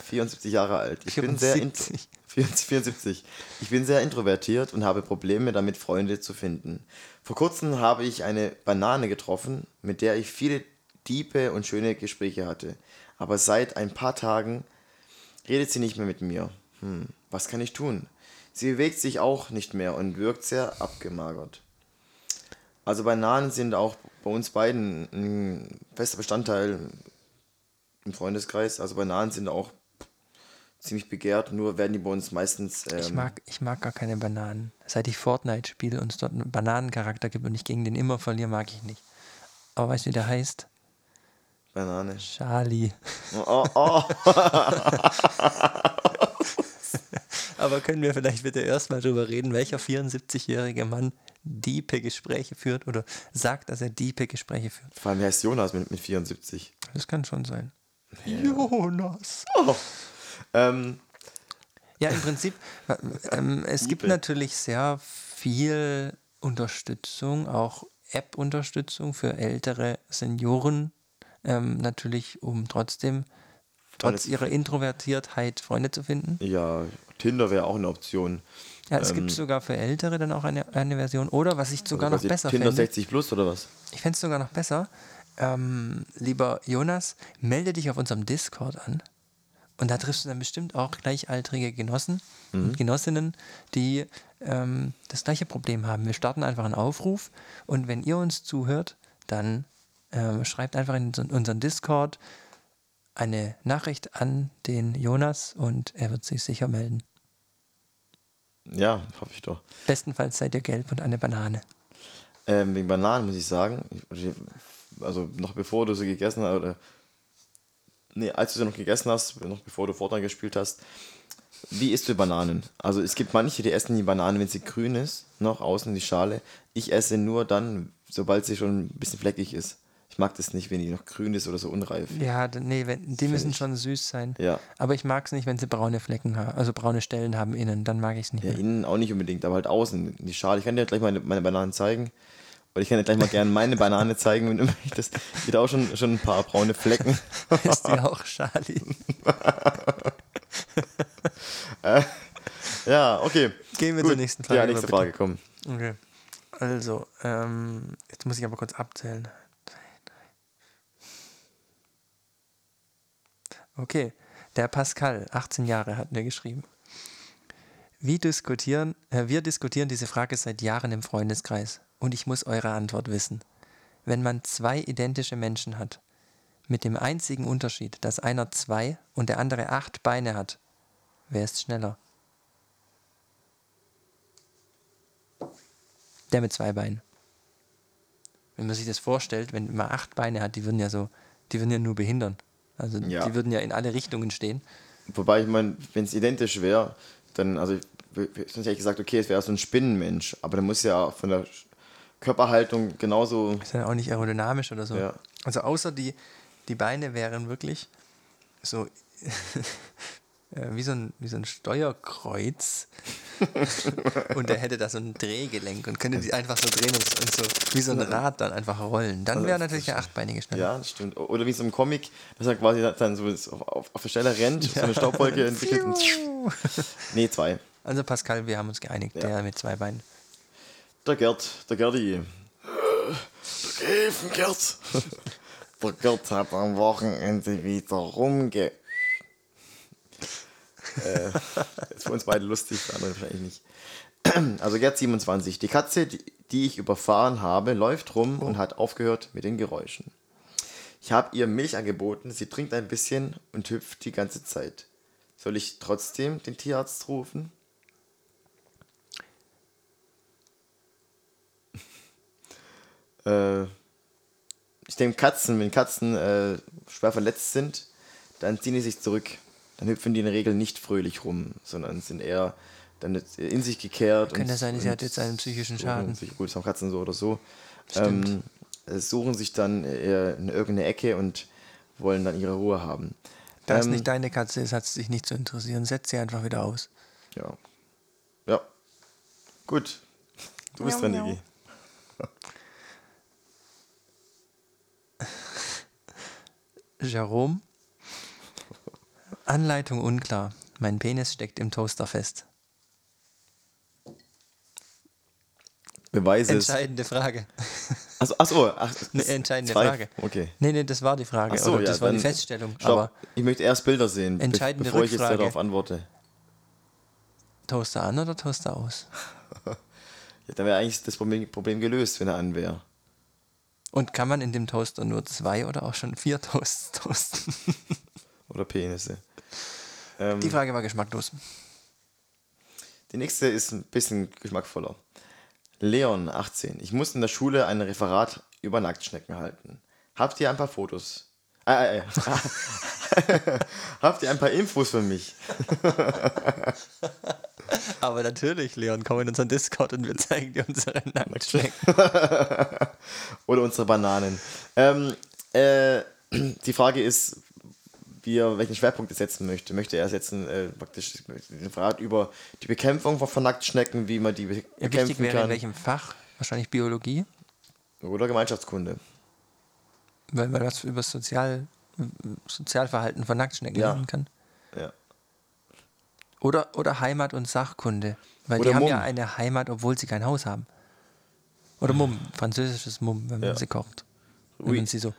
74 Jahre alt. Ich bin sehr intro 74. 74. Ich bin sehr introvertiert und habe Probleme damit, Freunde zu finden. Vor kurzem habe ich eine Banane getroffen, mit der ich viele tiefe und schöne Gespräche hatte. Aber seit ein paar Tagen redet sie nicht mehr mit mir. Hm, was kann ich tun? Sie bewegt sich auch nicht mehr und wirkt sehr abgemagert. Also Bananen sind auch bei uns beiden ein fester Bestandteil im Freundeskreis. Also Bananen sind auch ziemlich begehrt, nur werden die bei uns meistens. Ähm, Ich mag, ich mag gar keine Bananen. Seit ich Fortnite spiele und es dort einen Bananencharakter gibt und ich gegen den immer verliere, mag ich nicht. Aber weißt du, wie der heißt? Banane. Charlie. Oh, oh. Aber können wir vielleicht bitte erstmal drüber reden, welcher 74-jährige Mann diepe Gespräche führt oder sagt, dass er diepe Gespräche führt? Vor allem, wie heißt Jonas mit, mit 74? Das kann schon sein. Jonas. Oh. Ähm, Ja, im Prinzip, äh, ähm, es gibt natürlich sehr viel Unterstützung, auch App-Unterstützung für ältere Senioren, ähm, natürlich, um trotzdem trotz ihrer Introvertiertheit Freunde zu finden. ja, Tinder wäre auch eine Option. Ja, es gibt sogar für Ältere dann auch eine, eine Version. Oder was ich sogar noch Quasi besser Tinder fände. 60 plus oder was? Ich fände es sogar noch besser. Ähm, lieber Jonas, melde dich auf unserem Discord an. Und da triffst du dann bestimmt auch gleichaltrige Genossen und Genossinnen, die ähm, das gleiche Problem haben. Wir starten einfach einen Aufruf und wenn ihr uns zuhört, dann ähm, schreibt einfach in unseren Discord eine Nachricht an den Jonas und er wird sich sicher melden. Ja, hoffe ich doch. Bestenfalls seid ihr gelb und eine Banane. Ähm, wegen Bananen muss ich sagen, also noch bevor du sie gegessen hast, oder nee, als du sie noch gegessen hast, noch bevor du Fortnite gespielt hast, wie isst du Bananen? Also es gibt manche, die essen die Banane, wenn sie grün ist, noch außen die Schale. Ich esse nur dann, sobald sie schon ein bisschen fleckig ist. Ich mag das nicht, wenn die noch grün ist oder so unreif. Ja, nee, wenn, die müssen ich. schon süß sein. Ja. Aber ich mag es nicht, wenn sie braune Flecken haben, also braune Stellen haben innen. Dann mag ich es nicht Ja, mehr. innen auch nicht unbedingt, aber halt außen, die Schale. Ich kann dir gleich meine, meine Bananen zeigen. Oder ich kann dir gleich mal gerne meine Banane zeigen, wenn du möchtest. Ich auch schon, schon ein paar braune Flecken. Ist die auch Charlie? Ja, okay. Gehen wir zur nächsten Frage Ja, nächste bitte. Frage, komm. Okay. Also, ähm, jetzt muss ich aber kurz abzählen. Zwei, drei. Okay, der Pascal, 18 Jahre, hat mir geschrieben. Wie diskutieren, äh, wir diskutieren diese Frage seit Jahren im Freundeskreis und ich muss eure Antwort wissen. Wenn man zwei identische Menschen hat, mit dem einzigen Unterschied, dass einer zwei und der andere acht Beine hat, wer ist schneller? Der mit zwei Beinen. Wenn man sich das vorstellt, wenn man acht Beine hat, die würden ja so, die würden ja nur behindern. Also Ja. die würden ja in alle Richtungen stehen. Wobei ich meine, wenn es identisch wäre, dann, also ich hätte ich gesagt, okay, es wäre so ein Spinnenmensch, aber der muss ja von der Körperhaltung genauso. Ist ja auch nicht aerodynamisch oder so. Ja. Also außer die, die Beine wären wirklich so wie, so ein, wie so ein Steuerkreuz. und der hätte da so ein Drehgelenk und könnte die einfach so drehen und, und so wie so ein Rad dann einfach rollen. Dann wäre natürlich der achtbeinige schneller. Ja, das stimmt. Oder wie so ein Comic, dass er quasi dann so auf, auf, der Stelle rennt, so eine Staubwolke entwickelt. und- Nee, zwei. Also Pascal, wir haben uns geeinigt, Ja. der mit zwei Beinen. Der Gerd, der Gerdi. Der Gerd. Der Gerd hat am Wochenende wieder rumge... äh, ist für uns beide lustig, für andere wahrscheinlich nicht. Also Gerd 27. Die Katze, die, ich überfahren habe, läuft rum und hat aufgehört mit den Geräuschen. Ich habe ihr Milch angeboten, sie trinkt ein bisschen und hüpft die ganze Zeit. Soll ich trotzdem den Tierarzt rufen? Äh, ich denke, Katzen, wenn Katzen äh, schwer verletzt sind, dann ziehen die sich zurück. Dann hüpfen die in der Regel nicht fröhlich rum, sondern sind eher dann in sich gekehrt. Könnte und, sein, sie hat jetzt einen psychischen Schaden. Sich, gut, das haben Katzen so oder so. Stimmt. Ähm, äh, suchen sich dann eher in irgendeine Ecke und wollen dann ihre Ruhe haben. Da es Ähm, nicht deine Katze ist, hat sie sich nicht zu interessieren. Setz sie einfach wieder aus. Ja. Ja. Gut. Du bist dran, Niki. Jerome. Anleitung unklar. Mein Penis steckt im Toaster fest. Beweise es. Entscheidende Frage. Achso, achso ach, Eine entscheidende zwei. Frage. Okay. Nee, nee, das war die Frage. Achso, oder ja, das war die Feststellung. Stopp. Aber ich möchte erst Bilder sehen, Entscheidende bevor ich jetzt Rückfrage. darauf antworte. Toaster an oder Toaster aus? Ja, dann wäre eigentlich das Problem, Problem gelöst, wenn er an wäre. Und kann man in dem Toaster nur zwei oder auch schon vier Toasts toasten? Oder Penisse. Ähm, Die Frage war geschmacklos. Die nächste ist ein bisschen geschmackvoller. Leon, 18. Ich muss in der Schule ein Referat über Nacktschnecken halten. Habt ihr ein paar Fotos? Äh, äh, äh. Habt ihr ein paar Infos für mich? Aber natürlich, Leon, komm in unseren Discord und wir zeigen dir unsere Nacktschnecken. Oder unsere Bananen. Ähm, äh, die Frage ist, wie er welchen Schwerpunkt er setzen möchte. Möchte er setzen äh, praktisch den Referat über die Bekämpfung von, Nacktschnecken, wie man die be Ja, bekämpfen wichtig wäre in kann? welchem Fach? Wahrscheinlich Biologie, Oder Gemeinschaftskunde. weil man was über das Sozial, Sozialverhalten von Nacktschnecken Ja. lernen kann. Ja. Oder, oder Heimat und Sachkunde. Weil Oder die haben Mumm. ja eine Heimat, obwohl sie kein Haus haben. Oder Mumm, französisches Mumm, wenn man Ja. sie kocht. Wenn man sie so.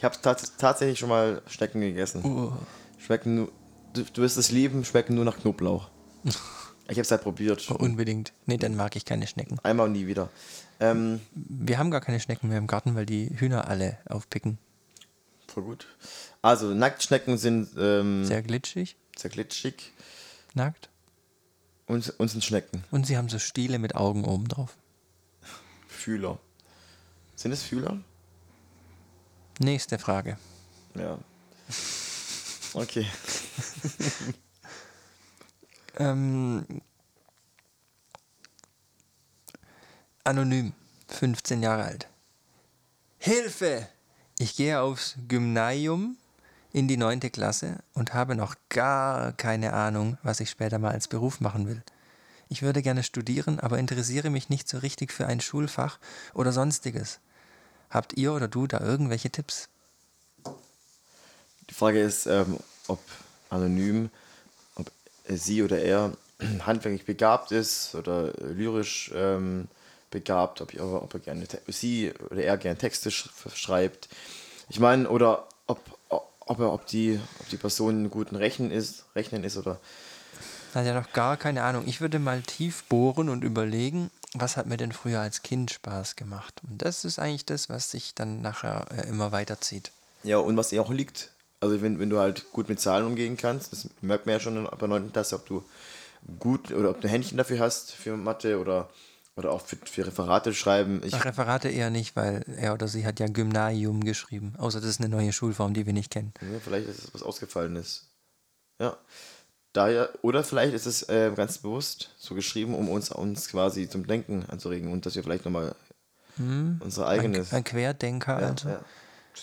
Ich habe tats tatsächlich schon mal Schnecken gegessen. Uh, Schmecken nur, du, du wirst es lieben, schmecken nur nach Knoblauch. Ich habe es halt probiert. unbedingt. Nee, dann mag ich keine Schnecken. Einmal und nie wieder. Ähm, Wir haben gar keine Schnecken mehr im Garten, weil die Hühner alle aufpicken. voll gut. Also, Nacktschnecken sind ähm, sehr, Sehr glitschig, glitschig nackt. und, und sind Schnecken. Und sie haben so Stiele mit Augen oben drauf. Fühler. Sind es Fühler? Nächste Frage. Ja. Okay. Ähm, anonym, 15 Jahre alt. Hilfe! Ich gehe aufs Gymnasium in die 9. Klasse und habe noch gar keine Ahnung, was ich später mal als Beruf machen will. Ich würde gerne studieren, aber interessiere mich nicht so richtig für ein Schulfach oder sonstiges. Habt ihr oder du da irgendwelche Tipps? Die Frage ist, ähm, ob anonym, ob sie oder er handwerklich begabt ist oder lyrisch ähm, begabt, ob, ob er gerne sie oder er gerne Texte sch schreibt. Ich meine, oder ob, ob, er, ob, die, ob die Person einen guten Rechnen ist, Rechnen ist oder Hat ja noch gar keine Ahnung. Ich würde mal tief bohren und überlegen, was hat mir denn früher als Kind Spaß gemacht? Und das ist eigentlich das, was sich dann nachher äh, immer weiterzieht. Ja, und was ihr auch liegt. Also wenn, wenn du halt gut mit Zahlen umgehen kannst, das merkt man ja schon in der 9. Klasse, ob du gut oder ob du ein Händchen dafür hast für Mathe oder, oder auch für, für Referate schreiben. Ich, Ach, Referate eher nicht, weil er oder sie hat ja Gymnasium geschrieben. Außer das ist eine neue Schulform, die wir nicht kennen. ja, vielleicht ist es was Ausgefallenes. Ja. Daher, oder vielleicht ist es äh, ganz bewusst so geschrieben, um uns, uns quasi zum Denken anzuregen und dass wir vielleicht nochmal unser Ein, eigenes. ein Querdenker ja, also. ja.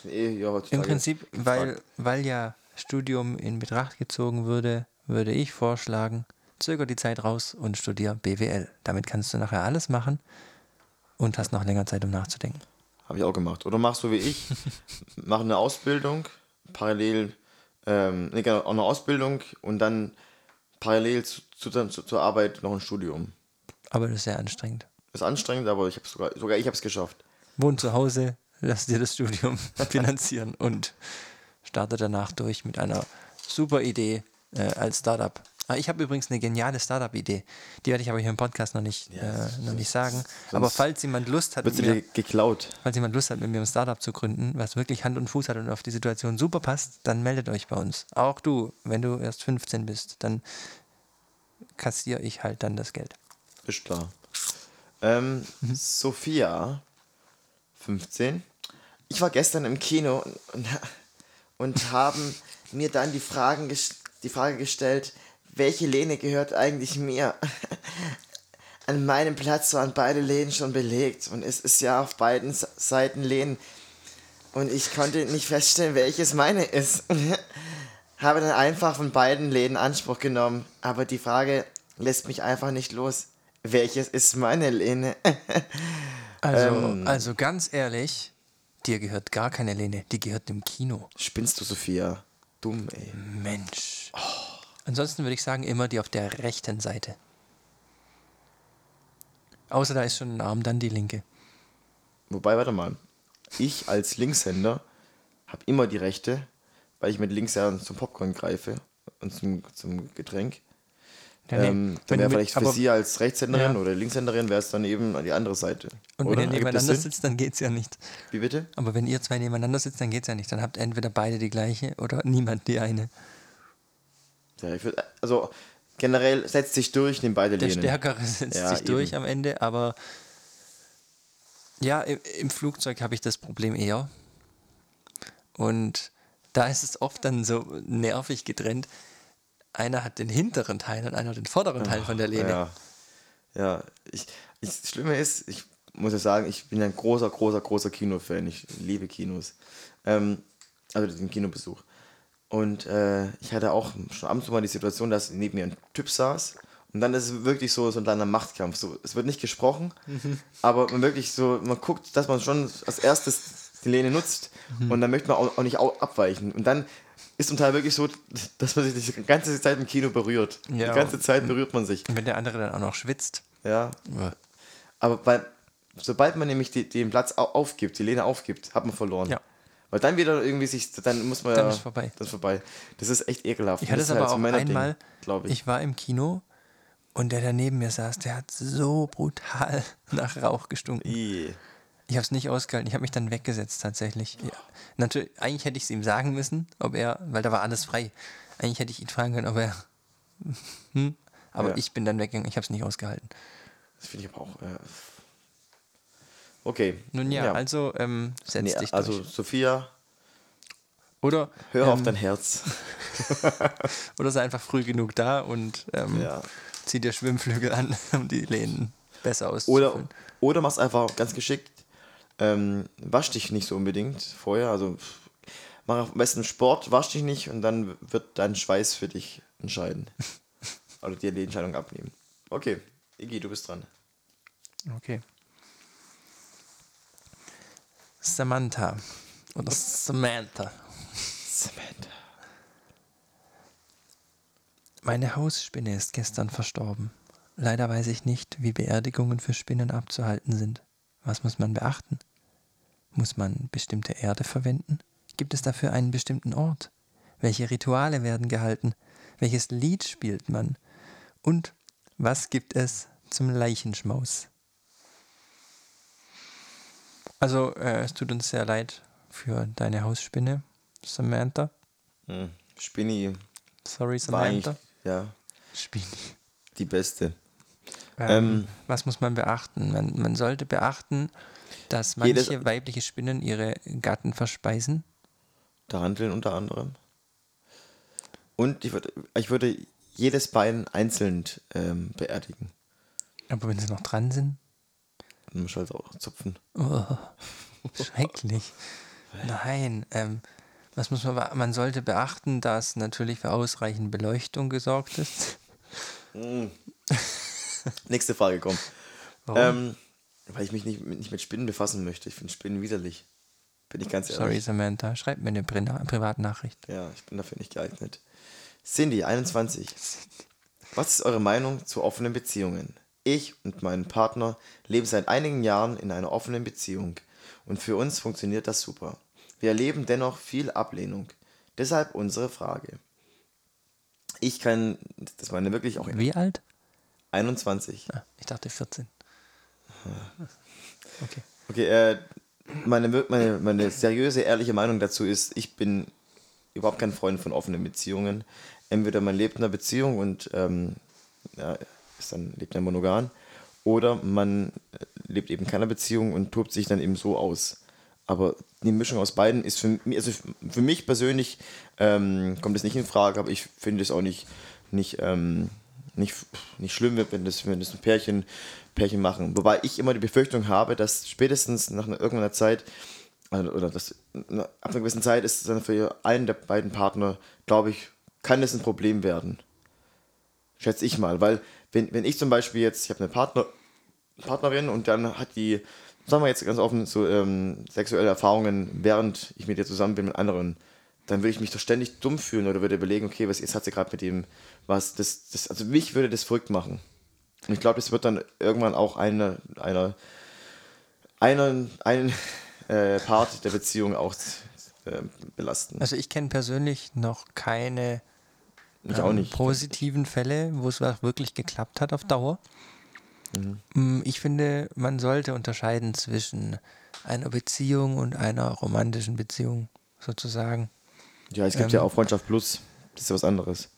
Eh, ja, Im Prinzip, weil, weil ja Studium in Betracht gezogen würde, würde ich vorschlagen, zöger die Zeit raus und studier BWL. Damit kannst du nachher alles machen und hast noch länger Zeit, um nachzudenken. Habe ich auch gemacht. Oder machst du wie ich, mach eine Ausbildung, parallel, ähm, nee, genau, auch eine Ausbildung und dann parallel zu, zu, zu, zur Arbeit noch ein Studium. Aber das ist sehr anstrengend. Ist anstrengend, aber ich habe sogar, sogar ich habe es geschafft. Wohn zu Hause, lass dir das Studium finanzieren und starte danach durch mit einer super Idee äh, als Startup. Ah, ich habe übrigens eine geniale Startup-Idee. Die werde ich aber hier im Podcast noch nicht, äh, noch nicht sagen. Aber falls jemand Lust hat, Wird sie mir, geklaut? falls jemand Lust hat, mit mir ein Startup zu gründen, was wirklich Hand und Fuß hat und auf die Situation super passt, dann meldet euch bei uns. Auch du, wenn du erst 15 bist, dann kassiere ich halt dann das Geld. Ist klar. Ähm, Mhm. Sophia, 15. Ich war gestern im Kino und, und, haben mir dann die, Fragen, die Frage gestellt, welche Lehne gehört eigentlich mir? An meinem Platz waren beide Lehnen schon belegt und es ist ja auf beiden Seiten Lehnen. Und ich konnte nicht feststellen, welches meine ist. Habe dann einfach von beiden Läden Anspruch genommen, aber die Frage lässt mich einfach nicht los. Welches ist meine Lehne? Also, Ähm. also ganz ehrlich, dir gehört gar keine Lehne, die gehört dem Kino. Spinnst du, Sophia? Dumm, ey. Mensch. Ansonsten würde ich sagen, immer die auf der rechten Seite. Außer da ist schon ein Arm, dann die linke. Wobei, warte mal. Ich als Linkshänder habe immer die rechte, weil ich mit links ja zum Popcorn greife und zum, zum Getränk. Ja, nee, ähm, dann wäre vielleicht für aber- sie als Rechtshänderin Ja. oder Linkshänderin wäre es dann eben an die andere Seite. Und Oder? wenn ihr nebeneinander sitzt, dann geht's ja nicht. Wie bitte? Aber wenn ihr zwei nebeneinander sitzt, dann geht's ja nicht. Dann habt entweder beide die gleiche oder niemand die eine. Ja, ich würd, also generell setzt sich durch, nehmen beide Der Lehnen. Stärkere setzt Ja, sich durch eben. am Ende, aber ja, im, im Flugzeug habe ich das Problem eher. Und da ist es oft dann so nervig getrennt. Einer hat den hinteren Teil und einer den vorderen Teil von der Lehne. Ja, ja. Ich, ich, das Schlimme ist, ich muss ja sagen, ich bin ein großer, großer, großer Kinofan. Ich liebe Kinos. Ähm, also den Kinobesuch. Und äh, ich hatte auch schon abends mal die Situation, dass neben mir ein Typ saß. Und dann ist es wirklich so, so ein kleiner Machtkampf. So, es wird nicht gesprochen, aber man wirklich so, man guckt, dass man schon als erstes die Lehne nutzt. Mhm. Und dann möchte man auch, auch nicht abweichen. Und dann ist zum Teil wirklich so, dass man sich die ganze Zeit im Kino berührt. Ja. Die ganze Zeit berührt man sich. Und wenn der andere dann auch noch schwitzt. Ja. äh, Aber bei, sobald man nämlich die, den Platz au- aufgibt, die Lehne aufgibt, hat man verloren. Ja. Weil dann wieder irgendwie sich, dann muss man Dann ja. ist vorbei. Das ist vorbei. Das ist echt ekelhaft. Ich hatte es ist aber halt auch einmal, glaube ich. ich war im Kino und der, der neben mir saß, der hat so brutal nach Rauch gestunken. I. Ich habe es nicht ausgehalten. Ich habe mich dann weggesetzt tatsächlich. Ja. Natürlich, eigentlich hätte ich es ihm sagen müssen, ob er, weil da war alles frei. Eigentlich hätte ich ihn fragen können, ob er. Hm? Aber Ja. ich bin dann weggegangen. Ich habe es nicht ausgehalten. Das finde ich aber auch. Äh, okay. Nun ja, also ähm, setz Nee, dich also durch. Sophia, Oder hör auf ähm, dein Herz. oder sei einfach früh genug da und ähm, Ja. zieh dir Schwimmflügel an, um die Lehnen besser Oder, auszufüllen. oder mach's einfach ganz geschickt. Ähm, wasch dich nicht so unbedingt vorher. Also mach am besten Sport, wasch dich nicht und dann wird dein Schweiß für dich entscheiden. Oder dir die Entscheidung abnehmen. Okay, Iggy, du bist dran. Okay. Samantha. Oder Samantha. Samantha. Meine Hausspinne ist gestern verstorben. Leider weiß ich nicht, wie Beerdigungen für Spinnen abzuhalten sind. Was muss man beachten? Muss man bestimmte Erde verwenden? Gibt es dafür einen bestimmten Ort? Welche Rituale werden gehalten? Welches Lied spielt man? Und was gibt es zum Leichenschmaus? Also, äh, es tut uns sehr leid für deine Hausspinne, Samantha. Hm. Spinni Sorry, Samantha. ja, Spinni. die beste. Ähm, Ähm, was muss man beachten? Man, man sollte beachten, dass manche Jedes- weibliche Spinnen ihre Gatten verspeisen. Taranteln unter anderem. Und ich würde, ich würde jedes Bein einzeln ähm, beerdigen. Aber wenn sie noch dran sind, Man muss halt auch zupfen. oh, schrecklich. Nein, ähm, was muss man Man sollte beachten, dass natürlich für ausreichend Beleuchtung gesorgt ist. Nächste Frage kommt. Warum? Ähm, weil ich mich nicht, nicht mit Spinnen befassen möchte. Ich finde Spinnen widerlich. Bin ich ganz Sorry, ehrlich. Samantha, schreib mir eine Privatnachricht. Ja, ich bin dafür nicht geeignet. Cindy, 21. Was ist eure Meinung zu offenen Beziehungen? Ich und mein Partner leben seit einigen Jahren in einer offenen Beziehung und für uns funktioniert das super. Wir erleben dennoch viel Ablehnung. Deshalb unsere Frage. Ich kann, das meine wirklich auch Wie alt? 21. Ah, ich dachte 14. Okay. Okay, äh, meine, meine, meine seriöse, ehrliche Meinung dazu ist, ich bin überhaupt kein Freund von offenen Beziehungen. Entweder man lebt in einer Beziehung und ähm, ja, ist dann, lebt dann monogam, oder man äh, lebt eben in keiner Beziehung und tobt sich dann eben so aus. Aber die Mischung aus beiden ist für mich, also für mich persönlich ähm, kommt es nicht in Frage, aber ich finde es auch nicht, nicht, ähm, nicht, nicht schlimm, wenn das, wenn das ein Pärchen, Pärchen machen. Wobei ich immer die Befürchtung habe, dass spätestens nach einer, irgendeiner Zeit, also, oder das, ab einer gewissen Zeit ist es dann für einen der beiden Partner, glaube ich, kann das ein Problem werden. Schätze ich mal, weil wenn, wenn ich zum Beispiel jetzt, ich habe eine Partner, Partnerin und dann hat die, sagen wir jetzt ganz offen, so ähm, sexuelle Erfahrungen, während ich mit ihr zusammen bin mit anderen, dann würde ich mich doch ständig dumm fühlen oder würde überlegen, okay, was jetzt hat sie gerade mit dem was, das, das, also mich würde das verrückt machen. Und ich glaube, das wird dann irgendwann auch eine, einer, einen, einen äh, Part der Beziehung auch äh, belasten. Also ich kenne persönlich noch keine Ich auch ähm, nicht. positiven Fälle, wo es wirklich geklappt hat auf Dauer. Mhm. Mm, Ich finde, man sollte unterscheiden zwischen einer Beziehung und einer romantischen Beziehung, sozusagen. Ja, es gibt ähm, ja auch Freundschaft Plus, das ist ja was anderes.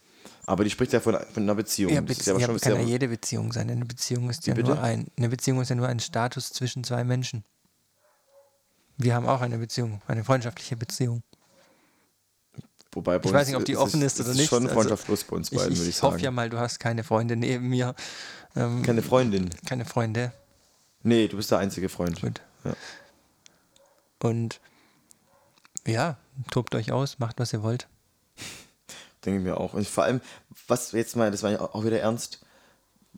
Aber die spricht ja von, von einer Beziehung. Ja, Das Be ist ja ja, schon kann ja jede Beziehung sein. Eine Beziehung ist ja nur ein, eine Beziehung ist ja nur ein Status zwischen zwei Menschen. Wir haben auch eine Beziehung, eine freundschaftliche Beziehung. Wobei bei Ich weiß nicht, ob die ist offen ist es oder nicht. schon Also, Freundschaft Plus bei uns Ich, beiden, ich, würde ich hoffe sagen. ja mal, du hast keine Freunde neben mir. Ähm, Keine Freundin. keine Freunde. Nee, du bist der einzige Freund. Gut. Ja. Und ja, tobt euch aus, macht, was ihr wollt. Denke ich mir auch. Und vor allem, was jetzt mal, das war ja auch wieder ernst,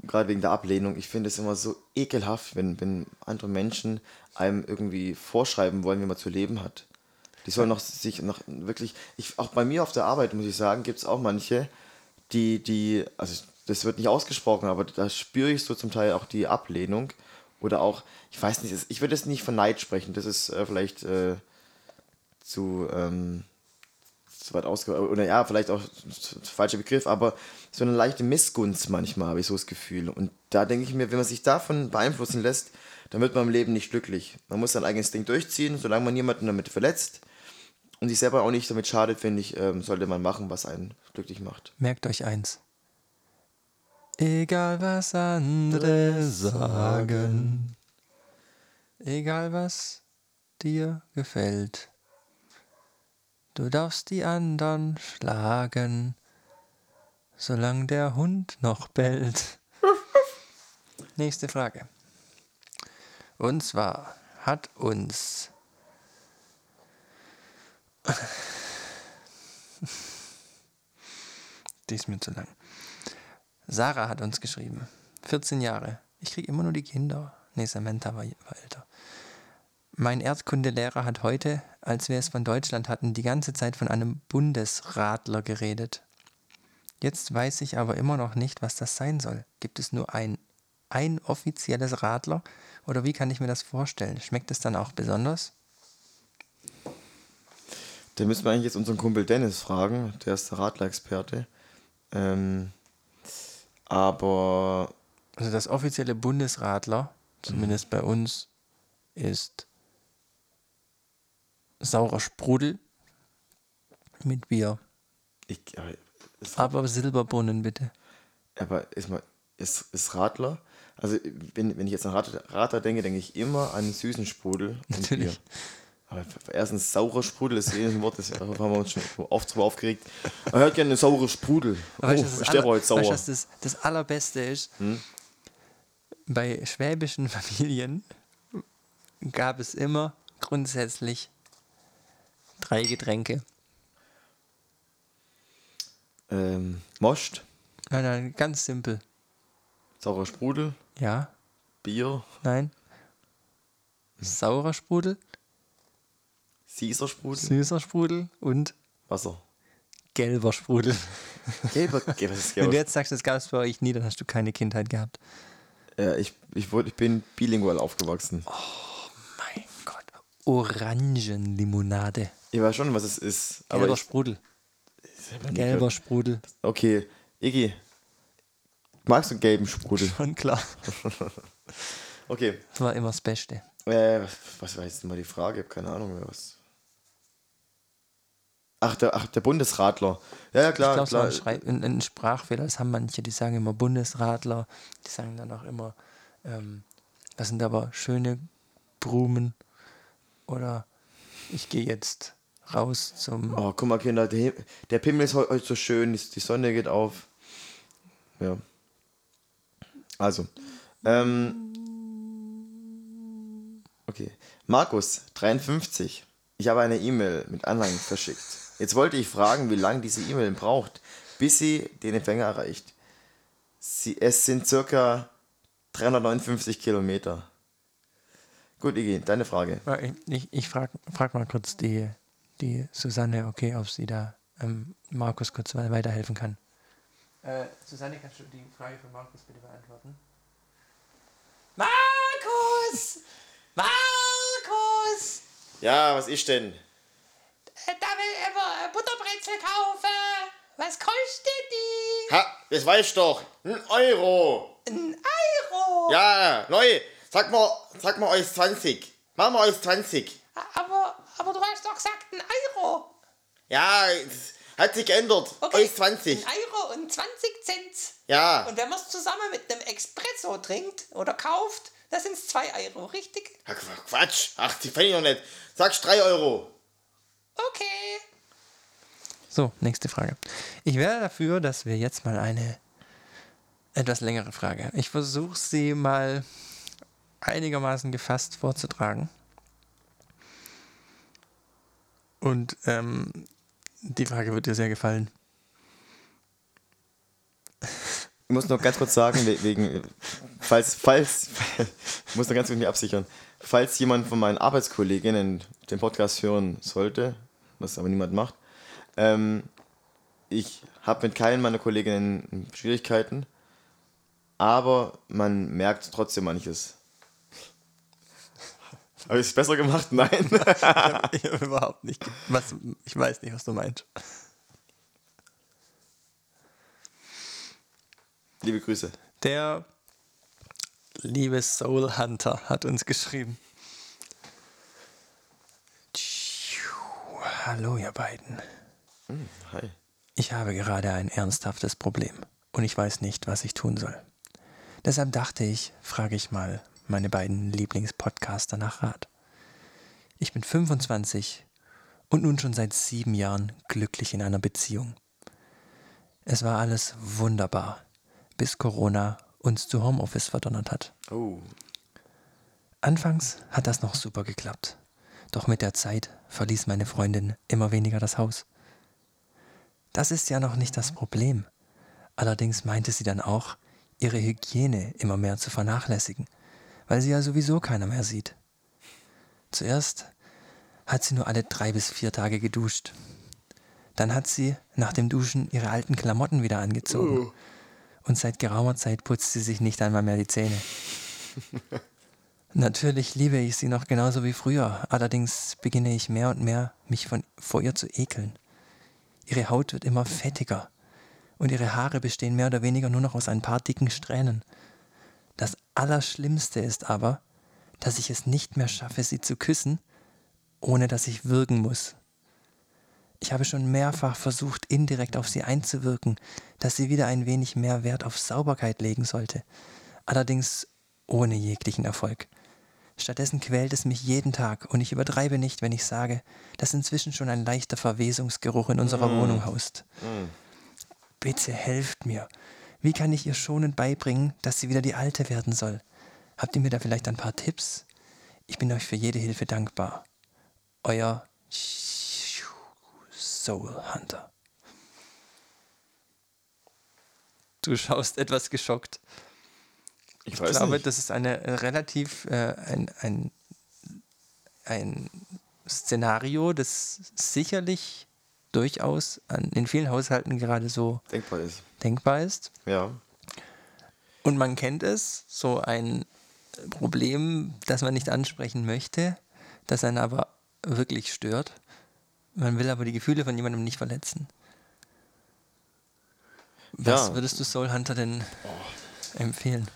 gerade wegen der Ablehnung, ich finde es immer so ekelhaft, wenn, wenn andere Menschen einem irgendwie vorschreiben wollen, wie man zu leben hat. Die sollen noch sich noch wirklich, ich, auch bei mir auf der Arbeit, muss ich sagen, gibt es auch manche, die, die, also das wird nicht ausgesprochen, aber da spüre ich so zum Teil auch die Ablehnung. Oder auch, ich weiß nicht, ich würde es nicht von Neid sprechen, das ist äh, vielleicht äh, zu, ähm, zu weit ausge... Oder ja, vielleicht auch falscher Begriff, aber so eine leichte Missgunst manchmal habe ich so das Gefühl. Und da denke ich mir, wenn man sich davon beeinflussen lässt, dann wird man im Leben nicht glücklich. Man muss sein eigenes Ding durchziehen, solange man niemanden damit verletzt und sich selber auch nicht damit schadet, finde ich, ähm, sollte man machen, was einen glücklich macht. Merkt euch eins. Egal was andere sagen, egal was dir gefällt, du darfst die anderen schlagen, solange der Hund noch bellt. Nächste Frage. Und zwar hat uns Die ist mir zu lang. Sarah hat uns geschrieben. 14 Jahre. Ich kriege immer nur die Kinder. Nee, Samantha war, war älter. Mein Erdkundelehrer hat heute, als wir es von Deutschland hatten, die ganze Zeit von einem Bundesradler geredet. Jetzt weiß ich aber immer noch nicht, was das sein soll. Gibt es nur ein, ein offizielles Radler? Oder wie kann ich mir das vorstellen? Schmeckt es dann auch besonders? Da müssen wir eigentlich jetzt unseren Kumpel Dennis fragen, der ist der Radler-Experte. Ähm, aber. Also das offizielle Bundesradler, zumindest bei uns, ist saurer Sprudel mit Bier. Ich, aber, aber Silberbrunnen bitte. Aber ist, mal, ist, ist Radler, also wenn, wenn ich jetzt an Radler, Radler denke, denke ich immer an süßen Sprudel und Natürlich. Bier. Aber erstens saurer Sprudel, das ist eh ein Wort, das haben wir uns schon oft so aufgeregt. Man hört gerne eine saure Sprudel. Oh, weißt, das, Steroid sauer. Weißt, das, das Allerbeste ist, hm? bei schwäbischen Familien gab es immer grundsätzlich drei Getränke. Ähm, Most. Nein, nein, ganz simpel. Saurer Sprudel. Ja. Bier. Nein. Saurer Sprudel. Süßer Sprudel. Süßer Sprudel und Wasser. Gelber Sprudel. Gelber, gelber, Wenn du jetzt sagst, das gab es bei euch nie, dann hast du keine Kindheit gehabt. Ja, ich, ich, wurde, ich bin bilingual aufgewachsen. Oh mein Gott. Orangenlimonade. Ich weiß schon, was es ist. Gelber aber ich, Sprudel. Gelber Sprudel. Okay, Iggy. Magst du gelben Sprudel? Schon klar. okay. Das war immer das Beste. Äh, was war jetzt mal die Frage? Ich habe keine Ahnung mehr was. Ach der, ach, der Bundesradler. Ja, ja klar. Ich glaube, es war ein, ein, Sprachfehler. Das haben manche, die sagen immer Bundesradler. Die sagen dann auch immer, ähm, das sind aber schöne Blumen. Oder ich gehe jetzt raus zum. Oh, guck mal, Kinder, der, der Pimmel ist heute so schön, die Sonne geht auf. Ja. Also. Ähm, okay. Markus, 53. Ich habe eine E-Mail mit Anhang verschickt. Jetzt wollte ich fragen, wie lange diese E-Mail braucht, bis sie den Empfänger erreicht. Sie, es sind circa 359 Kilometer. Gut, Iggy, deine Frage. Ich, ich frage frag mal kurz die, die Susanne, okay, ob sie da ähm, Markus kurz weiterhelfen kann. Äh, Susanne, kannst du die Frage von Markus bitte beantworten? Markus! Markus! Ja, was ist denn? Da will er Butterbrezel kaufen. Was kostet die? Ha, das weißt doch. Ein Euro. Ein Euro? Ja, neu. Sag mal, sag mal euch 20. Machen wir euch 20. Aber, aber du hast doch gesagt ein Euro. Ja, hat sich geändert. Okay. Euch 20. Ein Euro und 20 Cent. Ja. Und wenn man es zusammen mit einem Espresso trinkt oder kauft, das sind es 2 Euro, richtig? Ach, Quatsch. Ach, die fände ich noch nicht. Sagst 3 Euro. Okay. So, nächste Frage. Ich wäre dafür, dass wir jetzt mal eine etwas längere Frage. Ich versuche sie mal einigermaßen gefasst vorzutragen. Und ähm, die Frage wird dir sehr gefallen. ich muss noch ganz kurz sagen, wegen, falls, falls, ich muss noch ganz kurz mich absichern, falls jemand von meinen Arbeitskolleginnen den Podcast hören sollte, was aber niemand macht, ähm, ich habe mit keinen meiner Kolleginnen Schwierigkeiten, aber man merkt trotzdem manches. Habe ich es besser gemacht? Nein. ich habe hab überhaupt nicht. Was, ich weiß nicht, was du meinst. Liebe Grüße. Der liebe Soul Hunter hat uns geschrieben. Hallo, ihr beiden. Hm, hi. Ich habe gerade ein ernsthaftes Problem und ich weiß nicht, was ich tun soll. Deshalb dachte ich, frage ich mal meine beiden Lieblingspodcaster nach Rat. Ich bin 25 und nun schon seit sieben Jahren glücklich in einer Beziehung. Es war alles wunderbar bis Corona uns zu Homeoffice verdonnert hat. Oh. Anfangs hat das noch super geklappt. Doch mit der Zeit verließ meine Freundin immer weniger das Haus. Das ist ja noch nicht das Problem. Allerdings meinte sie dann auch, ihre Hygiene immer mehr zu vernachlässigen, weil sie ja sowieso keiner mehr sieht. Zuerst hat sie nur alle drei bis vier Tage geduscht. Dann hat sie nach dem Duschen ihre alten Klamotten wieder angezogen. Oh und seit geraumer Zeit putzt sie sich nicht einmal mehr die Zähne. Natürlich liebe ich sie noch genauso wie früher, allerdings beginne ich mehr und mehr, mich von, vor ihr zu ekeln. Ihre Haut wird immer fettiger und ihre Haare bestehen mehr oder weniger nur noch aus ein paar dicken Strähnen. Das Allerschlimmste ist aber, dass ich es nicht mehr schaffe, sie zu küssen, ohne dass ich würgen muss. Ich habe schon mehrfach versucht, indirekt auf sie einzuwirken, dass sie wieder ein wenig mehr Wert auf Sauberkeit legen sollte. Allerdings ohne jeglichen Erfolg. Stattdessen quält es mich jeden Tag und ich übertreibe nicht, wenn ich sage, dass inzwischen schon ein leichter Verwesungsgeruch in unserer mm. Wohnung haust. Mm. Bitte helft mir. Wie kann ich ihr schonend beibringen, dass sie wieder die Alte werden soll? Habt ihr mir da vielleicht ein paar Tipps? Ich bin euch für jede Hilfe dankbar. Euer Soul Hunter. Du schaust etwas geschockt. Ich, ich glaube, nicht. das ist eine relativ äh, ein, ein, ein Szenario, das sicherlich durchaus an, in vielen Haushalten gerade so denkbar ist. denkbar ist. Ja. Und man kennt es, so ein Problem, das man nicht ansprechen möchte, das einen aber wirklich stört. Man will aber die Gefühle von jemandem nicht verletzen. Was ja. würdest du Soul Hunter denn oh. empfehlen?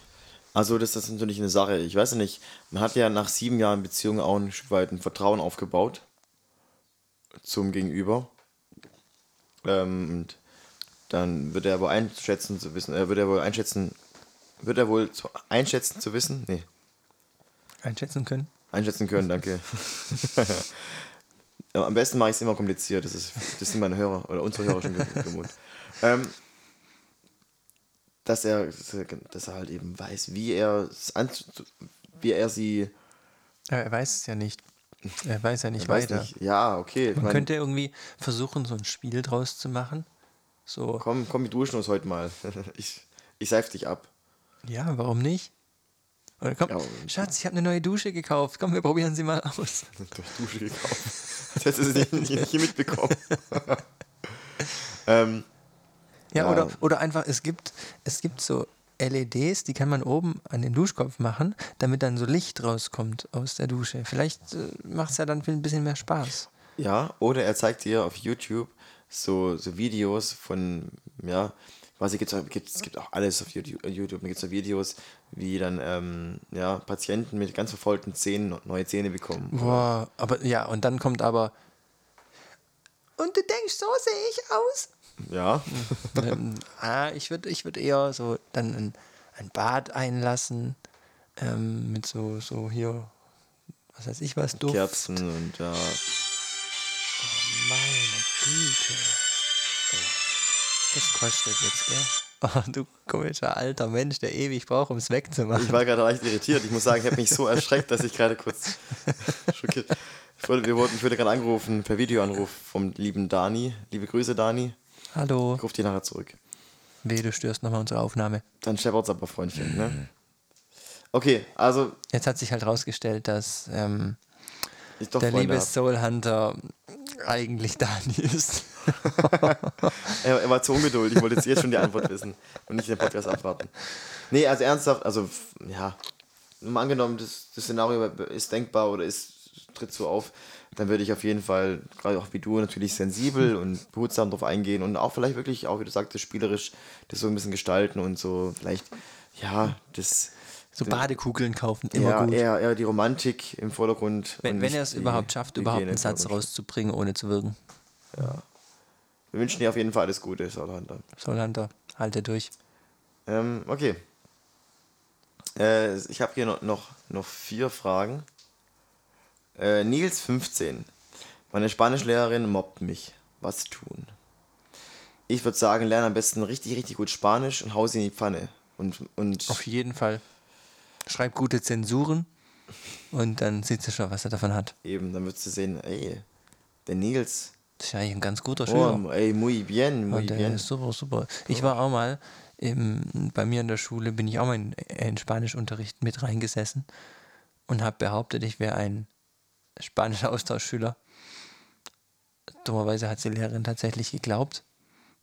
Also, das ist natürlich eine Sache. Ich weiß nicht, man hat ja nach sieben Jahren Beziehung auch ein Stück weit ein Vertrauen aufgebaut zum Gegenüber. Ähm, und dann wird er wohl einschätzen zu wissen, äh, wird er wohl einschätzen, wird er wohl zu, einschätzen zu wissen? Nee. Einschätzen können? Einschätzen können, danke. am besten mache ich es immer kompliziert. Das, ist, das sind meine Hörer oder unsere Hörer schon gewohnt. Ähm, dass er, dass er halt eben weiß, wie er, wie er sie. er weiß es ja nicht. Er weiß ja nicht weiter. Nicht. Ja, okay. Man mein, könnte irgendwie versuchen, so ein Spiel draus zu machen. So. Komm, komm, wir duschen uns heute mal. Ich, ich seif dich ab. Ja, warum nicht? Oder komm, ja, Schatz, ich habe eine neue Dusche gekauft. Komm, wir probieren sie mal aus. Dusche gekauft. Das hättest du nicht, nicht, nicht mitbekommen. ähm, ja, Oder, oder einfach, es gibt, es gibt so LEDs, die kann man oben an den Duschkopf machen, damit dann so Licht rauskommt aus der Dusche. Vielleicht äh, macht es ja dann ein bisschen mehr Spaß. Ja, oder er zeigt dir auf YouTube so, so Videos von, ja, quasi gibt es gibt auch alles auf YouTube, da gibt es so Videos, wie dann ähm, ja, Patienten mit ganz verfolgten Zähnen neue Zähne bekommen. Boah, aber ja, und dann kommt aber und du denkst, so sehe ich aus? Ja. ähm, ah, ich würde ich würd eher so dann ein, ein Bad einlassen ähm, mit so, so hier, was weiß ich was, Duft. Kerzen und ja. Oh, meine Güte. Das kostet jetzt, gell? Oh, du komischer alter Mensch, der ewig braucht, um es wegzumachen. Ich war gerade leicht irritiert. Ich muss sagen, ich habe mich so erschreckt, dass ich gerade kurz schockiert. Ich wurde, wir wurden, ich wurde gerade angerufen per Videoanruf vom lieben Dani. Liebe Grüße, Dani. Hallo. Ich rufe dich nachher zurück. Weh, du störst nochmal unsere Aufnahme. Dann scheppert's aber, Freundchen, ne? Okay, also Jetzt hat sich halt rausgestellt, dass ähm, ich doch der Freunde liebe hab. Soul Hunter eigentlich Dani ist. Er, er war zu ungeduldig, ich wollte jetzt, jetzt schon die Antwort wissen und nicht den Podcast abwarten. Nee, also ernsthaft, also ja, mal angenommen, das, das Szenario ist denkbar oder ist, tritt so auf, dann würde ich auf jeden Fall, gerade auch wie du, natürlich sensibel und behutsam drauf eingehen und auch vielleicht wirklich, auch wie du sagtest, spielerisch das so ein bisschen gestalten und so vielleicht, ja, das. So Badekugeln kaufen, immer Ja, gut. eher, eher die Romantik im Vordergrund. wenn wenn er es überhaupt schafft, überhaupt einen Satz rauszubringen, ohne zu wirken. Wir wünschen dir auf jeden Fall alles Gute. Soul Hunter, halte durch. Ähm, okay. Äh, ich habe hier noch, noch, noch vier Fragen. Äh, Nils 15. Meine Spanischlehrerin mobbt mich. Was tun? Ich würde sagen, lerne am besten richtig, richtig gut Spanisch und hau sie in die Pfanne. Und, und Auf jeden Fall. Schreib gute Zensuren und dann sieht sie schon, was er davon hat. eben, dann würdest du sehen, ey, der Nils, Das ist ja eigentlich ein ganz guter Schüler. oh, ey, muy bien, muy der bien. ist super, super. Ich war auch mal, im, bei mir in der Schule, bin ich auch mal in, in Spanischunterricht mit reingesessen und habe behauptet, ich wäre ein spanischer Austauschschüler. Dummerweise hat die Lehrerin tatsächlich geglaubt,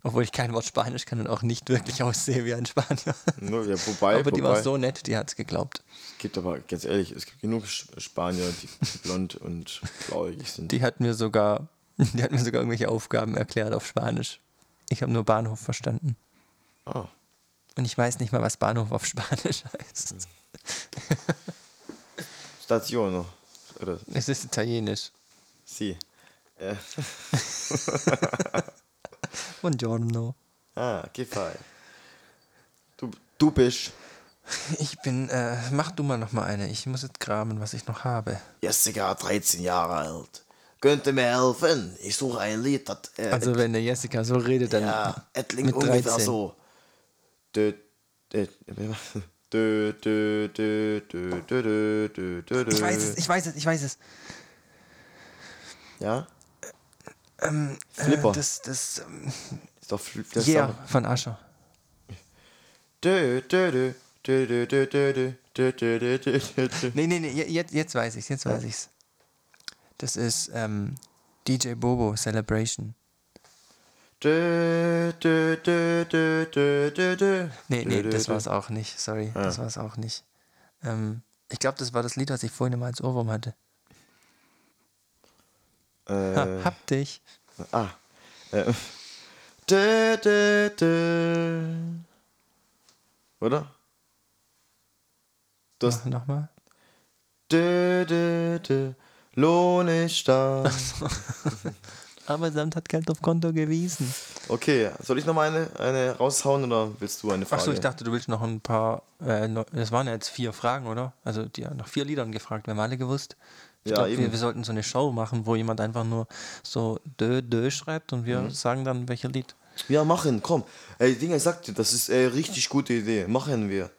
obwohl ich kein Wort Spanisch kann und auch nicht wirklich aussehe wie ein Spanier. Ja, wobei, aber die wobei, war so nett, die hat es geglaubt. es gibt aber, ganz ehrlich, es gibt genug Spanier, die blond und blauäugig sind. Die hat mir sogar, die hat mir sogar irgendwelche Aufgaben erklärt auf Spanisch. Ich habe nur Bahnhof verstanden. Ah. Und ich weiß nicht mal, was Bahnhof auf Spanisch heißt. Station, oder Es ist italienisch. sie. Äh, Buongiorno. ah, Gefall. Du, du bist Ich bin, äh, mach du mal noch mal eine. Ich muss jetzt graben, was ich noch habe. Jessica, 13 Jahre alt. Könnte mir helfen? Ich suche ein Lied, das. Äh, Also wenn der Jessica so redet, dann ja, es klingt mit ungefähr 13. so. Dö, dö, dö, dö, dö, dö, dö, dö, dö, dö, Ich weiß es, ich weiß es, ich weiß es. Ja? Ähm, Flipper. Äh, das, das, ähm, Ist doch Fl- das Yeah doch- von Ascher. Dö, dö, dö, dö, dö, dö, dö, dö, dö, dö, dö, dö, dö, dö. Nee, nee, nee, je- jetzt, jetzt weiß ich's, jetzt weiß ich's. Das ist ähm, DJ Bobo Celebration. Dö, dö, dö, dö, dö, dö, dö. Nee, nee, das dö. war's auch nicht. Sorry, Ah. das war's auch nicht. Ähm, ich glaube, das war das Lied, was ich vorhin immer als Ohrwurm hatte. Ha, Äh, hab dich. ah. Äh. Dö, dö, dö. Oder? Du hast Noch, Nochmal. dö, dö, dö. Lohn ist da. Arbeitsamt hat Geld auf Konto gewiesen. Okay, soll ich noch mal eine, eine raushauen oder willst du eine Frage? Achso, ich dachte, du willst noch ein paar. Äh, das waren ja jetzt vier Fragen, oder? Also, die haben nach vier Liedern gefragt, wir haben alle gewusst. Ich Ja, glaube, eben. wir, wir sollten so eine Show machen, wo jemand einfach nur so dö, dö schreibt und wir Mhm. sagen dann, welcher Lied. Ja, machen, komm. Ey, Dinger, ich sag dir, das ist äh, richtig gute Idee. Machen wir.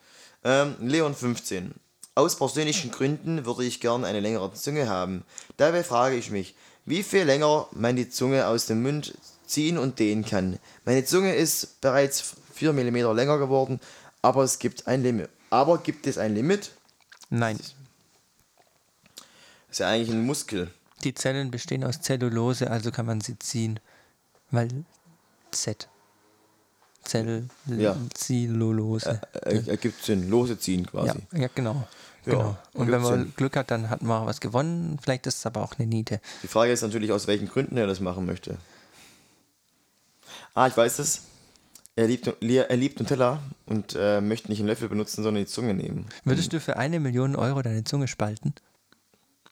Ähm, Leon 15. Aus persönlichen Gründen würde ich gern eine längere Zunge haben. Dabei frage ich mich, wie viel länger man die Zunge aus dem Mund ziehen und dehnen kann. Meine Zunge ist bereits 4 mm länger geworden, aber es gibt ein Limit. Aber gibt es ein Limit? Nein. Das ist ja eigentlich ein Muskel. Die Zellen bestehen aus Zellulose, also kann man sie ziehen. Weil Z. Ja. Zellulose. Äh, ergibt Sinn. Lose ziehen quasi. Ja, ja, genau. Ja, genau. Und wenn man Sinn. Glück hat, dann hat man auch was gewonnen. Vielleicht ist es aber auch eine Niete. Die Frage ist natürlich, aus welchen Gründen er das machen möchte. Ah, ich weiß es. Er liebt, er liebt Nutella und äh, möchte nicht einen Löffel benutzen, sondern die Zunge nehmen. Würdest du für eine Million Euro deine Zunge spalten?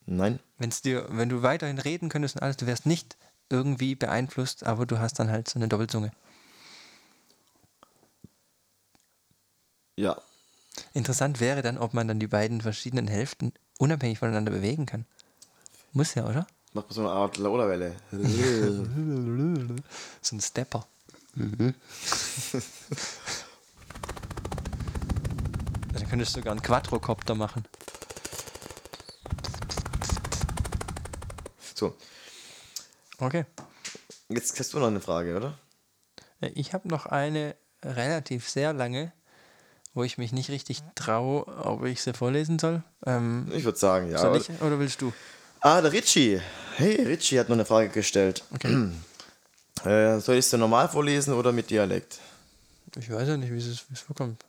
Nein? Wenn's dir, wenn du weiterhin reden könntest und alles, du wärst nicht irgendwie beeinflusst, aber du hast dann halt so eine Doppelzunge. Ja. Interessant wäre dann, ob man dann die beiden verschiedenen Hälften unabhängig voneinander bewegen kann. Muss ja, oder? Macht man so eine Art Lauderwelle. So ein Stepper. Dann könntest du sogar einen Quadrocopter machen. so, Okay. jetzt hast du noch eine Frage, oder? Äh, Ich habe noch eine, relativ sehr lange, wo ich mich nicht richtig traue, ob ich sie vorlesen soll. Ähm, Ich würde sagen, ja. soll ich oder willst du? Ah, der Richie. Hey, Richie hat noch eine Frage gestellt. Äh, soll ich es normal vorlesen oder mit Dialekt? Ich weiß ja nicht, wie es wie es vorkommt.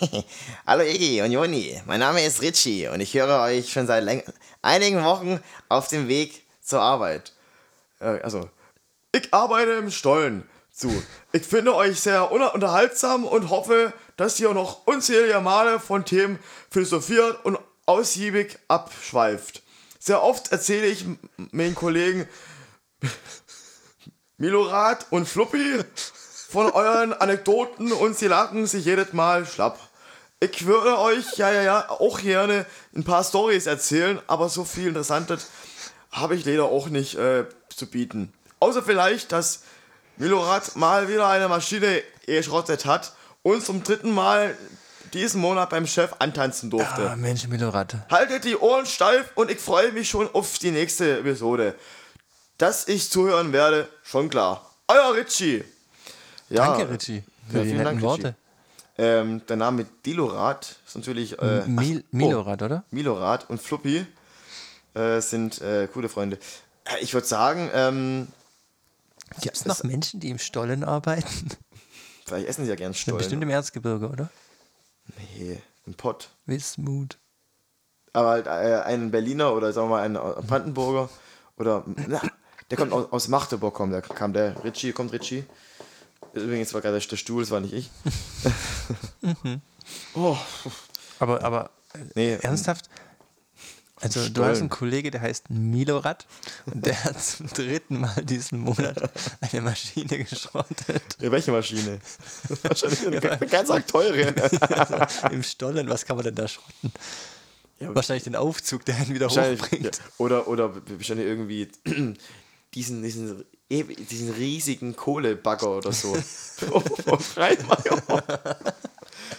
Hallo Iggy und Joni, mein Name ist Richie und ich höre euch schon seit einigen Wochen auf dem Weg zur Arbeit. Äh, also, ich arbeite im Stollen zu. Ich finde euch sehr un- unterhaltsam und hoffe, dass ihr noch unzählige Male von Themen philosophiert und ausgiebig abschweift. Sehr oft erzähle ich meinen Kollegen Milorad und Fluppi von euren Anekdoten und sie lachen sich jedes Mal schlapp. Ich würde euch ja, ja, ja auch gerne ein paar Stories erzählen, aber so viel Interessantes habe ich leider auch nicht äh, zu bieten. Außer vielleicht, dass Milorad mal wieder eine Maschine geschrottet hat und zum dritten Mal diesen Monat beim Chef antanzen durfte. Ah, Mensch, Milorad. Haltet die Ohren steif und ich freue mich schon auf die nächste Episode. Dass ich zuhören werde, schon klar. Euer Richie. Ja, Danke, Richie, für ja, die vielen Dank, Worte. Ähm, der Name Dilorat ist natürlich. Äh, Mil ach, Milorad, oder? Milorad und Fluppi äh, sind äh, coole Freunde. Äh, Ich würde sagen, ähm, Gibt es noch Menschen, die im Stollen arbeiten? vielleicht essen sie ja gern Stollen. Bestimmt im Erzgebirge, oder? Nee, ein Pott. Wismut. Aber halt äh, ein Berliner oder sagen wir mal ein äh, Brandenburger oder na, der kommt aus, aus Magdeburg, kommt, der kam der Richie, kommt Richie. Übrigens war gerade der Stuhl, das war nicht ich. oh, Aber, aber äh, nee, ernsthaft? Also du Stollen. hast einen Kollege, der heißt Milorad und der hat zum dritten Mal diesen Monat eine Maschine geschrottet. Ja, welche Maschine? Wahrscheinlich eine ganz arg teure. Also, Im Stollen, was kann man denn da schrotten? Ja, Wahrscheinlich den Aufzug, der ihn wieder hochbringt. ja, oder, oder wahrscheinlich irgendwie diesen, diesen, diesen riesigen Kohlebagger oder so. Vom Freimacher.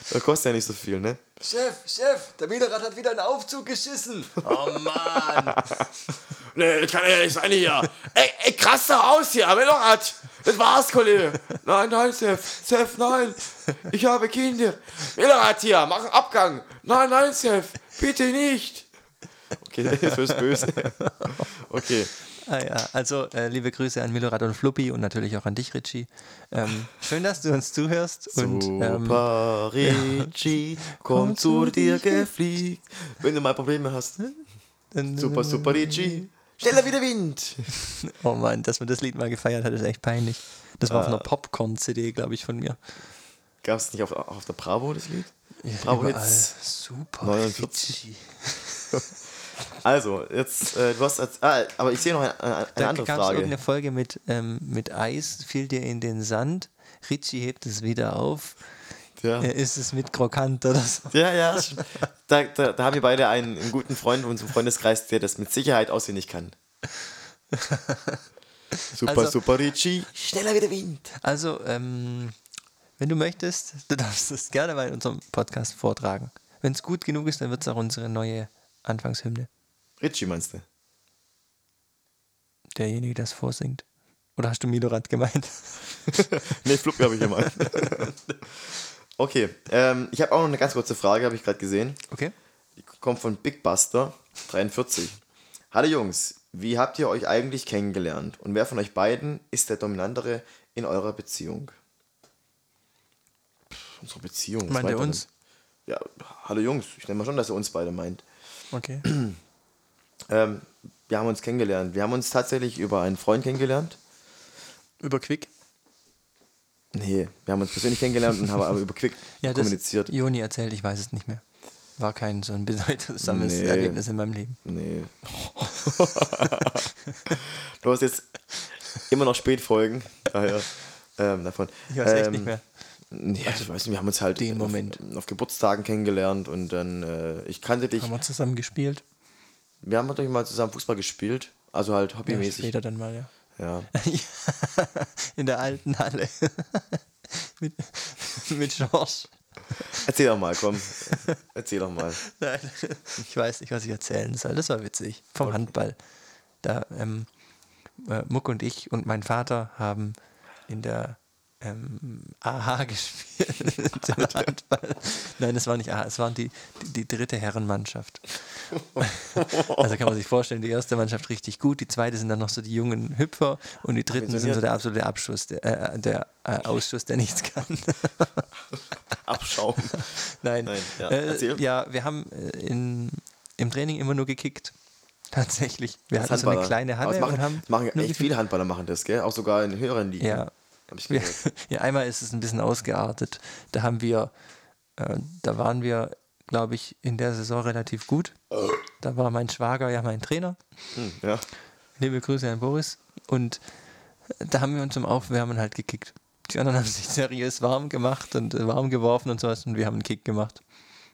Das kostet ja nicht so viel, ne? Chef, Chef, der Milorad hat wieder einen Aufzug geschissen. Oh Mann. Nee, das kann ja nicht sein hier. Ey, ey krass doch aus hier, Milorad. Das war's, Kollege. Nein, nein, Sef. Sef, nein. Ich habe Kinder. Milorad hier, mach einen Abgang. Nein, nein, Sef. Bitte nicht. Okay, das ist böse. Okay. Ah ja, also äh, liebe Grüße an Milorad und Fluppi und natürlich auch an dich, Richie. Ähm, schön, dass du uns zuhörst und ähm, Super Richie, komm zu dir gefliegt. Wenn du mal Probleme hast. dann- Super, super Richie. Schneller wie der Wind. Oh Mann, dass man das Lied mal gefeiert hat, ist echt peinlich. Das war auf Ah. einer Popcorn-CD, glaube ich, von mir. Gab es nicht auf, auf der Bravo das Lied? Bravo Überall. Hits. Super. 49. Also, jetzt, äh, du hast. als- Ah, aber ich sehe noch eine, eine, eine Da andere gab es Frage. irgendeine Folge mit, ähm, mit Eis, fiel dir in den Sand. Richie hebt es wieder auf. Ja, Äh, ist es mit krokant oder so? ja, ja. Da, da, da haben wir beide einen, einen guten Freund in unserem Freundeskreis, der das mit Sicherheit auswendig kann. Super, Also- super Richie. Schneller wie der Wind. Also, ähm, wenn du möchtest, du darfst es gerne mal in unserem Podcast vortragen. Wenn es gut genug ist, dann wird es auch unsere neue Anfangshymne. Richie meinst du? Derjenige, der es vorsingt. Oder hast du Milorad gemeint? nee, Fluppi habe ich gemeint. okay, ähm, ich habe auch noch eine ganz kurze Frage, habe ich gerade gesehen. Okay. Die kommt von Big Buster 43. Hallo Jungs, wie habt ihr euch eigentlich kennengelernt? Und wer von euch beiden ist der Dominantere in eurer Beziehung? Pff, unsere Beziehung. Meint er er uns? denn? Ja, hallo Jungs, ich denke mal schon, dass er uns beide meint. Okay. Ähm, wir haben uns kennengelernt. Wir haben uns tatsächlich über einen Freund kennengelernt. Über Quick? Nee, wir haben uns persönlich kennengelernt und haben aber über Quick Ja, das kommuniziert. Joni erzählt, ich weiß es nicht mehr. War kein so ein bedeutsames Nee. Erlebnis in meinem Leben. Nee. du hast jetzt immer noch Spätfolgen. Daher, ähm, davon. Ich weiß echt ähm, nicht mehr. Ja, ich weiß nicht, wir haben uns halt Den auf, Moment. auf Geburtstagen kennengelernt und dann, äh, ich kannte dich. Haben wir zusammen gespielt? Wir haben natürlich mal zusammen Fußball gespielt. Also halt Ja, hobbymäßig. später dann mal, ja. Ja. in der alten Halle. mit, mit Schorsch. Erzähl doch mal, komm. Erzähl doch mal. Nein, ich weiß nicht, was ich erzählen soll. Das war witzig. Vom Handball. Da, ähm, äh, Muck und ich und mein Vater haben in der ähm, AHA gespielt. Handball. Nein, es war nicht AHA, es waren die, die, die dritte Herrenmannschaft. also kann man sich vorstellen, die erste Mannschaft richtig gut, die zweite sind dann noch so die jungen Hüpfer und die dritten sind so der absolute Abschuss, der, äh, der äh, Ausschuss, der nichts kann. Abschaum. Nein, Nein, ja, äh, ja wir haben äh, in, im Training immer nur gekickt. Tatsächlich. Wir Das hatten so eine kleine Halle machen, und haben machen echt viele Handballer machen das, gell? Auch sogar in höheren Ligen. Ja. Ich gehört. ja, einmal ist es ein bisschen ausgeartet. Da haben wir, äh, da waren wir, glaube ich, in der Saison relativ gut. Da war mein Schwager ja mein Trainer. Hm, ja. Liebe Grüße an Boris. Und da haben wir uns zum Aufwärmen halt gekickt. Die anderen haben sich seriös warm gemacht und äh, warm geworfen und sowas und wir haben einen Kick gemacht.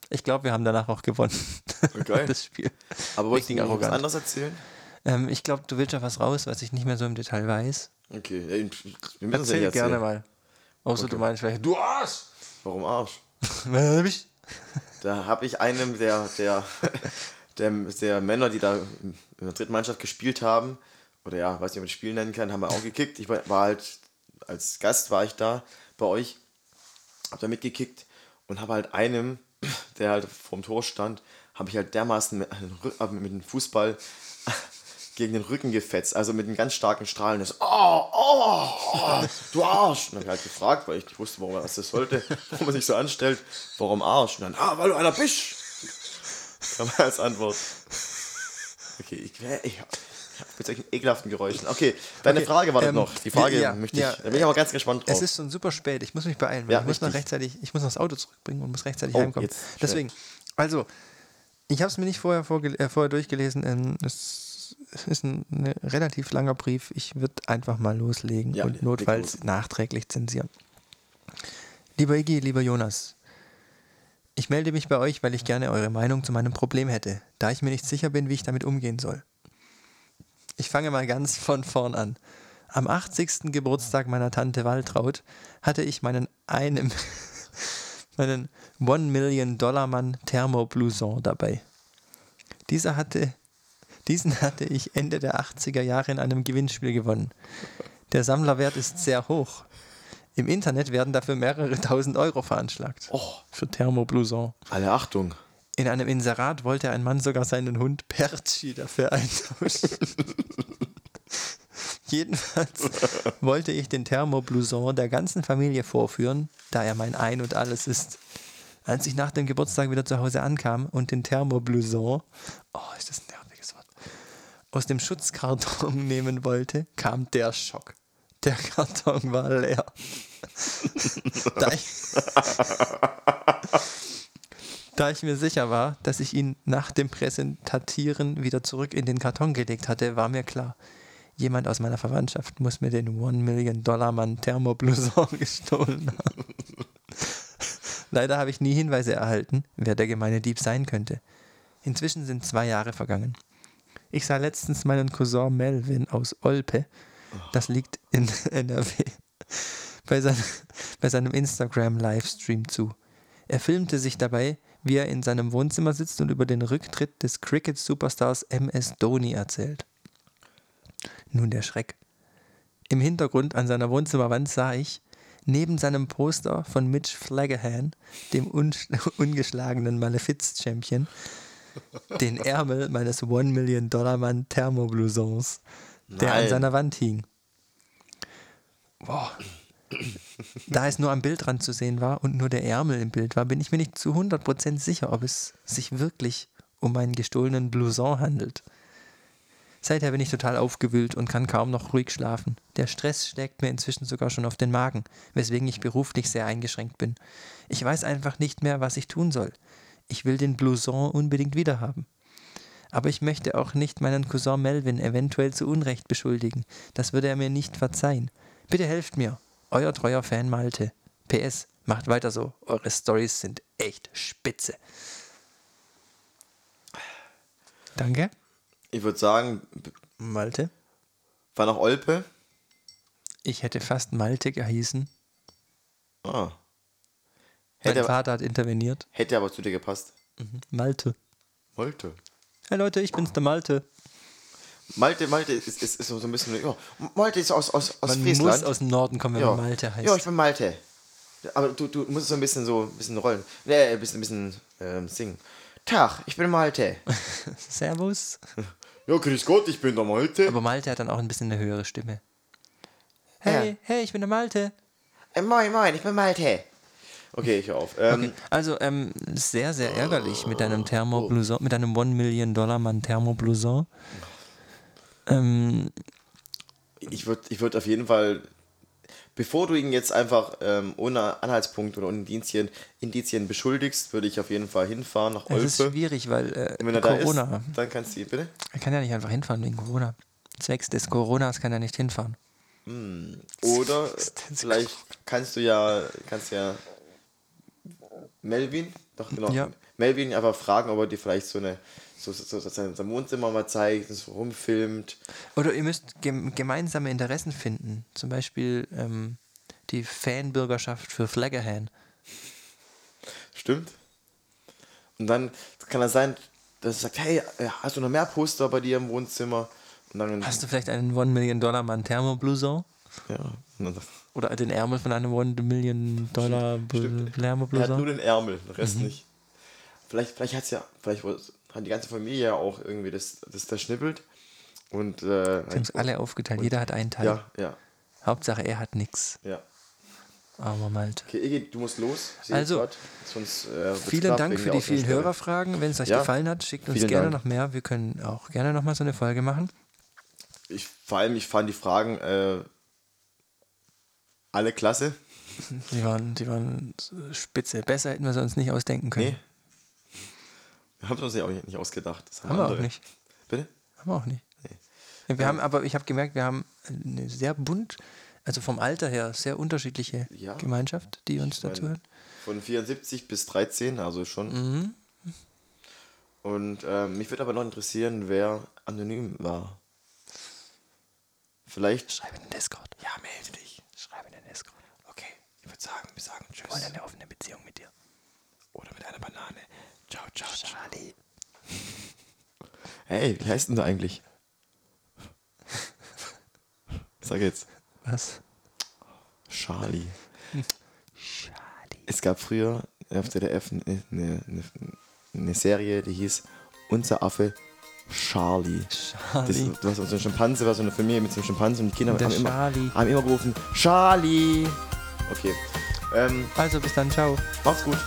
Ich glaube, wir haben danach auch gewonnen. Okay. das Spiel. Aber wolltest du Richtig noch was anderes erzählen? Ähm, ich glaube, du willst ja was raus, was ich nicht mehr so im Detail weiß. Okay, ja, wir müssen ja Erzähl nicht gerne erzählen. mal. Außer du meinst vielleicht, du Arsch! Warum Arsch? Wer hab ich? Da habe ich einem der, der, der, der Männer, die da in der dritten Mannschaft gespielt haben, oder ja, weiß nicht, ob man das Spiel nennen kann, haben wir auch gekickt. Ich war, halt, als Gast war ich da bei euch, habe da mitgekickt und habe halt einem, der halt vorm Tor stand, habe ich halt dermaßen mit, äh, mit dem Fußball gegen den Rücken gefetzt, also mit einem ganz starken Strahlen. Das, oh, oh, oh, du Arsch. Und dann habe ich halt gefragt, weil ich nicht wusste, warum er das sollte, warum man sich so anstellt, warum Arsch? Und dann, ah, weil du einer bist. Kam als Antwort. Okay, ich, ich, mit solchen ekelhaften Geräuschen. Okay, deine Okay, Frage war ähm, noch. Die Frage ja, möchte ich, ja, da bin ich aber ganz gespannt drauf. Es ist schon super spät. Ich muss mich beeilen. Ja, ich muss noch rechtzeitig, ich muss noch das Auto zurückbringen und muss rechtzeitig Oh, heimkommen. jetzt. Deswegen, also, ich habe es mir nicht vorher, äh, vorher durchgelesen. Ähm, es ist ein ne, relativ langer Brief. Ich würde einfach mal loslegen Ja, und notfalls nachträglich zensieren. Lieber Iggy, lieber Jonas, ich melde mich bei euch, weil ich gerne eure Meinung zu meinem Problem hätte, da ich mir nicht sicher bin, wie ich damit umgehen soll. Ich fange mal ganz von vorn an. Am 80. Geburtstag meiner Tante Waltraud hatte ich meinen einem meinen One Million Dollar Mann Thermoblouson dabei. Dieser hatte, diesen hatte ich Ende der 80er Jahre in einem Gewinnspiel gewonnen. Der Sammlerwert ist sehr hoch. Im Internet werden dafür mehrere tausend Euro veranschlagt. Oh. Für Thermoblouson. Alle Achtung. In einem Inserat wollte ein Mann sogar seinen Hund Perchi dafür eintauschen. Jedenfalls wollte ich den Thermoblouson der ganzen Familie vorführen, da er mein Ein und Alles ist. Als ich nach dem Geburtstag wieder zu Hause ankam und den Thermoblouson, oh, ist das ein aus dem Schutzkarton nehmen wollte, kam der Schock. Der Karton war leer. da, ich, da ich mir sicher war, dass ich ihn nach dem Präsentatieren wieder zurück in den Karton gelegt hatte, war mir klar, jemand aus meiner Verwandtschaft muss mir den One Million Dollar Mann Thermoblouson gestohlen haben. Leider habe ich nie Hinweise erhalten, wer der gemeine Dieb sein könnte. Inzwischen sind zwei Jahre vergangen. Ich sah letztens meinen Cousin Melvin aus Olpe, das liegt in NRW, bei, sein, bei seinem Instagram-Livestream zu. Er filmte sich dabei, wie er in seinem Wohnzimmer sitzt und über den Rücktritt des Cricket-Superstars MS Dhoni erzählt. Nun der Schreck. Im Hintergrund an seiner Wohnzimmerwand sah ich, neben seinem Poster von Mitch Flanagan, dem un ungeschlagenen Malefiz-Champion, den Ärmel meines One Million Dollar Mann Thermoblousons, der an seiner Wand hing. Boah. Da es nur am Bildrand zu sehen war und nur der Ärmel im Bild war, bin ich mir nicht zu 100% sicher, ob es sich wirklich um meinen gestohlenen Blouson handelt. Seither bin ich total aufgewühlt und kann kaum noch ruhig schlafen. Der Stress schlägt mir inzwischen sogar schon auf den Magen, weswegen ich beruflich sehr eingeschränkt bin. Ich weiß einfach nicht mehr, was ich tun soll. Ich will den Blouson unbedingt wiederhaben. Aber ich möchte auch nicht meinen Cousin Melvin eventuell zu Unrecht beschuldigen. Das würde er mir nicht verzeihen. Bitte helft mir. Euer treuer Fan Malte. PS, macht weiter so. Eure Stories sind echt spitze. Danke. Ich würde sagen, Malte. war nach Olpe. Ich hätte fast Malte gehießen. Ah. Mein Hätte, Vater hat interveniert. hätte aber zu dir gepasst. Malte. Wollte. Hey Leute, ich bin's, der Malte. Malte, Malte ist, ist, ist so ein bisschen, ja, Malte ist aus, aus, aus Man Friesland. muss aus dem Norden kommen, wenn ja. man Malte heißt. Ja, ich bin Malte. Aber du, du musst so ein bisschen so, ein bisschen rollen. Nee, ein bisschen, ein bisschen ähm, singen. Tag, ich bin Malte. Servus. Ja, grüß Gott, ich bin der Malte. Aber Malte hat dann auch ein bisschen eine höhere Stimme. Hey, Ja. hey, ich bin der Malte. Äh, moin, moin, ich bin Malte. Okay, ich auf. Ähm, Okay. Also, ähm, sehr, sehr ärgerlich mit deinem Thermoblouson, mit deinem One Million Dollar Mann Thermoblouson. Ähm, Ich würde ich würd auf jeden Fall, bevor du ihn jetzt einfach ähm, ohne Anhaltspunkt oder ohne Indizien, Indizien beschuldigst, würde ich auf jeden Fall hinfahren nach es ist Olpe. schwierig, weil äh, wenn er Corona. da ist, dann kannst du ihn, bitte? Er kann ja nicht einfach hinfahren wegen Corona. Zwecks des Coronas kann er nicht hinfahren. Oder Das ist vielleicht kannst du ja, kannst ja Melvin, doch genau, Ja. Melvin einfach fragen, ob er dir vielleicht so eine, so, so, so sein sein Wohnzimmer mal zeigt, so rumfilmt. Oder ihr müsst gem gemeinsame Interessen finden. Zum Beispiel ähm, die Fanbürgerschaft für Flaggerhan. Stimmt. Und dann kann es sein, dass er sagt, hey, äh, hast du noch mehr Poster bei dir im Wohnzimmer? Hast du vielleicht einen One Million Dollar Mann Thermoblouson? ja, Oder den Ärmel von einem One Million Dollar. Bl- er hat nur den Ärmel, den Rest nicht. Vielleicht, vielleicht hat's ja, vielleicht hat die ganze Familie ja auch irgendwie das, das verschnippelt. Und äh, Wir haben es alle aufgeteilt. Jeder hat einen Teil. ja, ja, Hauptsache, er hat nichts. ja. Aber Malte. Okay, Iggy, du musst los. Ich Also, grad. sonst, äh, Vielen Dank für die vielen Ausgangssperre. Hörerfragen. Wenn es euch Ja, gefallen hat, schickt uns vielen gerne Dank. noch mehr. Wir können auch gerne nochmal so eine Folge machen. Ich, vor allem, ich fand die Fragen äh, alle klasse. Die waren, die waren spitze. Besser hätten wir sie uns nicht ausdenken können. Nee. Wir haben es uns ja auch nicht, ausgedacht. Das Haben wir auch andere. nicht. Bitte? Haben wir auch nicht. Ja, wir haben, aber ich habe gemerkt, wir haben eine sehr bunt, also vom Alter her sehr unterschiedliche Ja. Gemeinschaft, die uns Ich dazu hört. Von 74 bis 13, also schon. Mhm. Und ähm, mich würde aber noch interessieren, wer anonym war. Vielleicht. Schreib in den Discord. Ja, melde dich. Schreib in den Discord. Okay, ich würde sagen, wir sagen Wir wollen Tschüss. eine offene Beziehung mit dir. Oder mit einer Banane. Ciao, ciao, ciao. Charlie. Hey, wie heißt denn du eigentlich? Sag jetzt. Was? Charlie. Charlie. Es gab früher auf ZDF eine, eine, eine, eine Serie, die hieß Unser Affe Charlie. Das, Charlie. du hast so eine Schimpanse, war so eine Familie mit so einem Schimpanse und die Kinder Der haben immer, haben immer gerufen, Charlie. Okay. Ähm, Also bis dann, ciao. mach's gut.